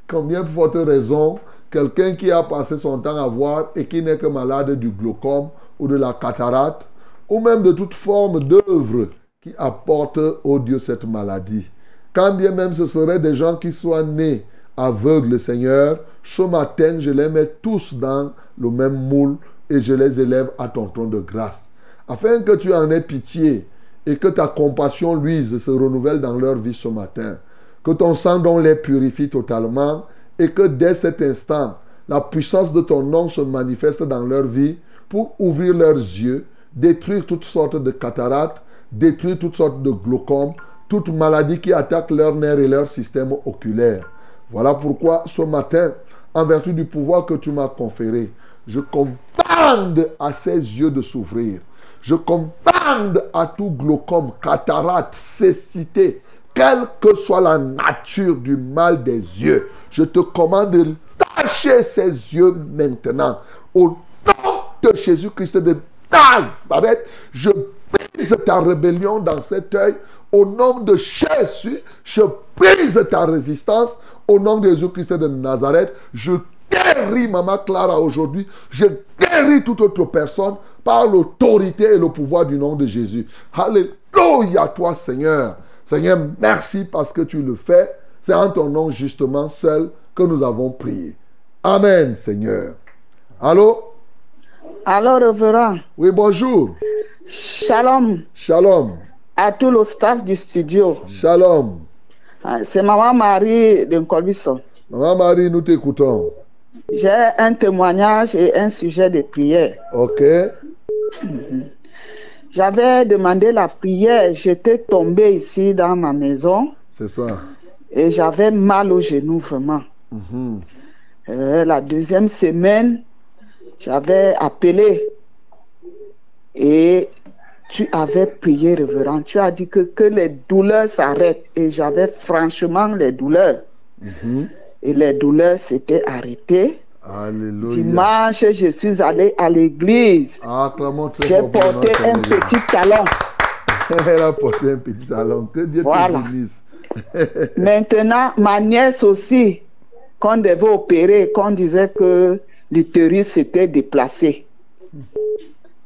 combien forte raison quelqu'un qui a passé son temps à voir et qui n'est que malade du glaucome ou de la cataracte, ou même de toute forme d'œuvre qui apporte au Dieu cette maladie. Quand bien même ce seraient des gens qui soient nés aveugles, Seigneur, ce matin, je les mets tous dans le même moule et je les élève à ton trône de grâce. Afin que tu en aies pitié et que ta compassion luise se renouvelle dans leur vie ce matin. Que ton sang donc les purifie totalement et que dès cet instant, la puissance de ton nom se manifeste dans leur vie pour ouvrir leurs yeux, détruire toutes sortes de cataractes, détruire toutes sortes de glaucome, toute maladie qui attaque leurs nerfs et leur système oculaire. Voilà pourquoi ce matin, en vertu du pouvoir que tu m'as conféré, je commande à ses yeux de s'ouvrir. Je commande à tout glaucome, cataracte, cécité, quelle que soit la nature du mal des yeux, je te commande arracher ses yeux maintenant. Au nom de Jésus-Christ de Nazareth, je brise ta rébellion dans cet œil. Au nom de Jésus, je brise ta résistance. Au nom de Jésus-Christ de Nazareth, je guéris Maman Clara aujourd'hui. Je guéris toute autre personne par l'autorité et le pouvoir du nom de Jésus. Alléluia toi Seigneur. Seigneur, merci parce que tu le fais. C'est en ton nom justement seul que nous avons prié. Amen Seigneur. Allô? Allô, révérend. Oui, bonjour. Shalom Shalom. à tout le staff du studio. Shalom. Ah, C'est Maman Marie de Nkolbison. Maman Marie, nous t'écoutons. J'ai un témoignage et un sujet de prière. Ok. J'avais demandé la prière, j'étais tombée ici dans ma maison C'est ça. et j'avais mal au genou vraiment. Mhm. Euh, la deuxième semaine, j'avais appelé et tu avais prié, révérend. Tu as dit que, que les douleurs s'arrêtent et j'avais franchement les douleurs. Mhm. Et les douleurs s'étaient arrêtées. Alléluia. Dimanche, je suis allé à l'église. Très J'ai porté un petit talon. Elle a porté un petit talon. Que Dieu Voilà. te bénisse. Maintenant, ma nièce aussi, qu'on devait opérer, qu'on disait que l'utérus s'était déplacé.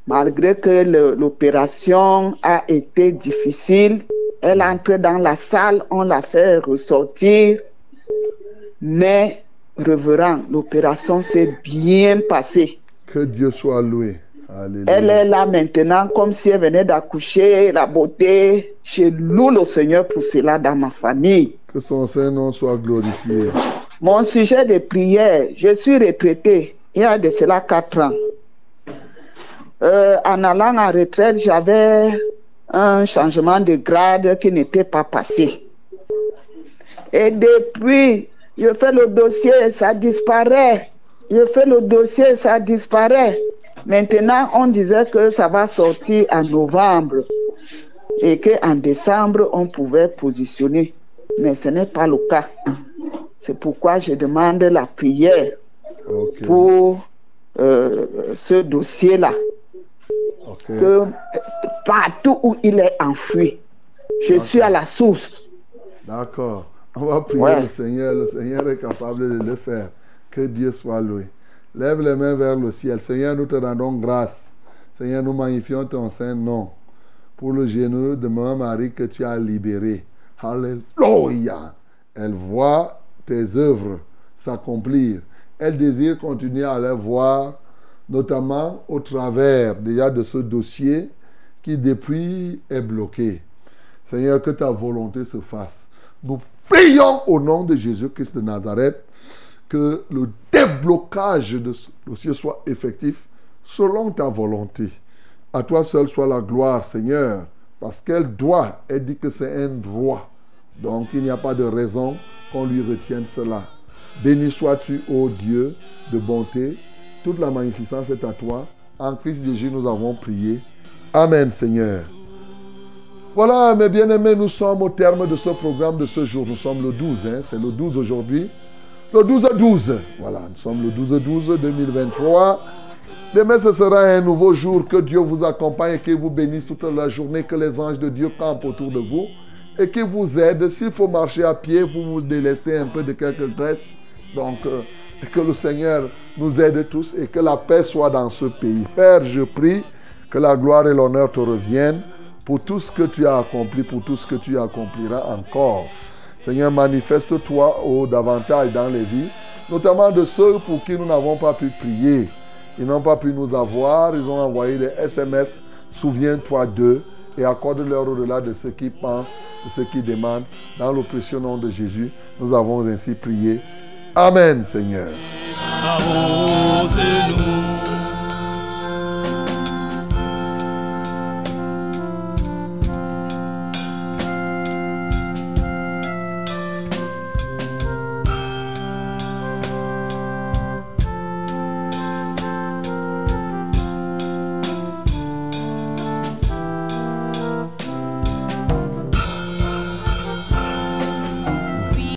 Malgré que l'opération a été difficile, elle est entrée dans la salle, on l'a fait ressortir. Mais, reverant, l'opération s'est bien passée. Que Dieu soit loué. Alléluia. Elle est là maintenant comme si elle venait d'accoucher, la beauté. Je loue le Seigneur pour cela dans ma famille. Que son Saint-Nom soit glorifié. Mon sujet de prière, je suis retraité il y a de cela quatre ans. Euh, en allant en retraite, j'avais un changement de grade qui n'était pas passé. Et depuis, je fais le dossier, ça disparaît. Je fais le dossier, ça disparaît. Maintenant, on disait que ça va sortir en novembre et qu'en décembre, on pouvait positionner. Mais ce n'est pas le cas. C'est pourquoi je demande la prière pour euh, ce dossier-là. Que partout où il est enfoui, je suis à la source. D'accord. On va prier Ouais. le Seigneur. Le Seigneur est capable de le faire. Que Dieu soit loué. Lève les mains vers le ciel. Seigneur, nous te rendons grâce. Seigneur, nous magnifions ton saint nom pour le genou de Maman Marie que tu as libéré. Alléluia. Elle voit tes œuvres s'accomplir. Elle désire continuer à les voir, notamment au travers déjà de ce dossier qui depuis est bloqué. Seigneur, que ta volonté se fasse. Nous prions au nom de Jésus-Christ de Nazareth que le déblocage de ce dossier soit effectif selon ta volonté. À toi seul soit la gloire, Seigneur, parce qu'elle doit, elle dit que c'est un droit. Donc il n'y a pas de raison qu'on lui retienne cela. Béni sois-tu, ô Dieu, de bonté. Toute la magnificence est à toi. En Christ Jésus, nous avons prié. Amen, Seigneur. Voilà, mes bien-aimés, nous sommes au terme de ce programme de ce jour. Nous sommes le 12, hein, c'est le 12 aujourd'hui. Le 12-12, voilà, nous sommes le 12-12 2023. Demain, ce sera un nouveau jour. Que Dieu vous accompagne et qu'il vous bénisse toute la journée. Que les anges de Dieu campent autour de vous et qu'ils vous aident. S'il faut marcher à pied, vous vous délestez un peu de quelques graisses. Donc, euh, que le Seigneur nous aide tous et que la paix soit dans ce pays. Père, je prie que la gloire et l'honneur te reviennent pour tout ce que tu as accompli, pour tout ce que tu accompliras encore. Seigneur, manifeste-toi davantage dans les vies, notamment de ceux pour qui nous n'avons pas pu prier. Ils n'ont pas pu nous avoir, ils ont envoyé des SMS. Souviens-toi d'eux et accorde-leur au-delà de ce qu'ils pensent, de ce qu'ils demandent. Dans le précieux nom de Jésus, nous avons ainsi prié. Amen, Seigneur.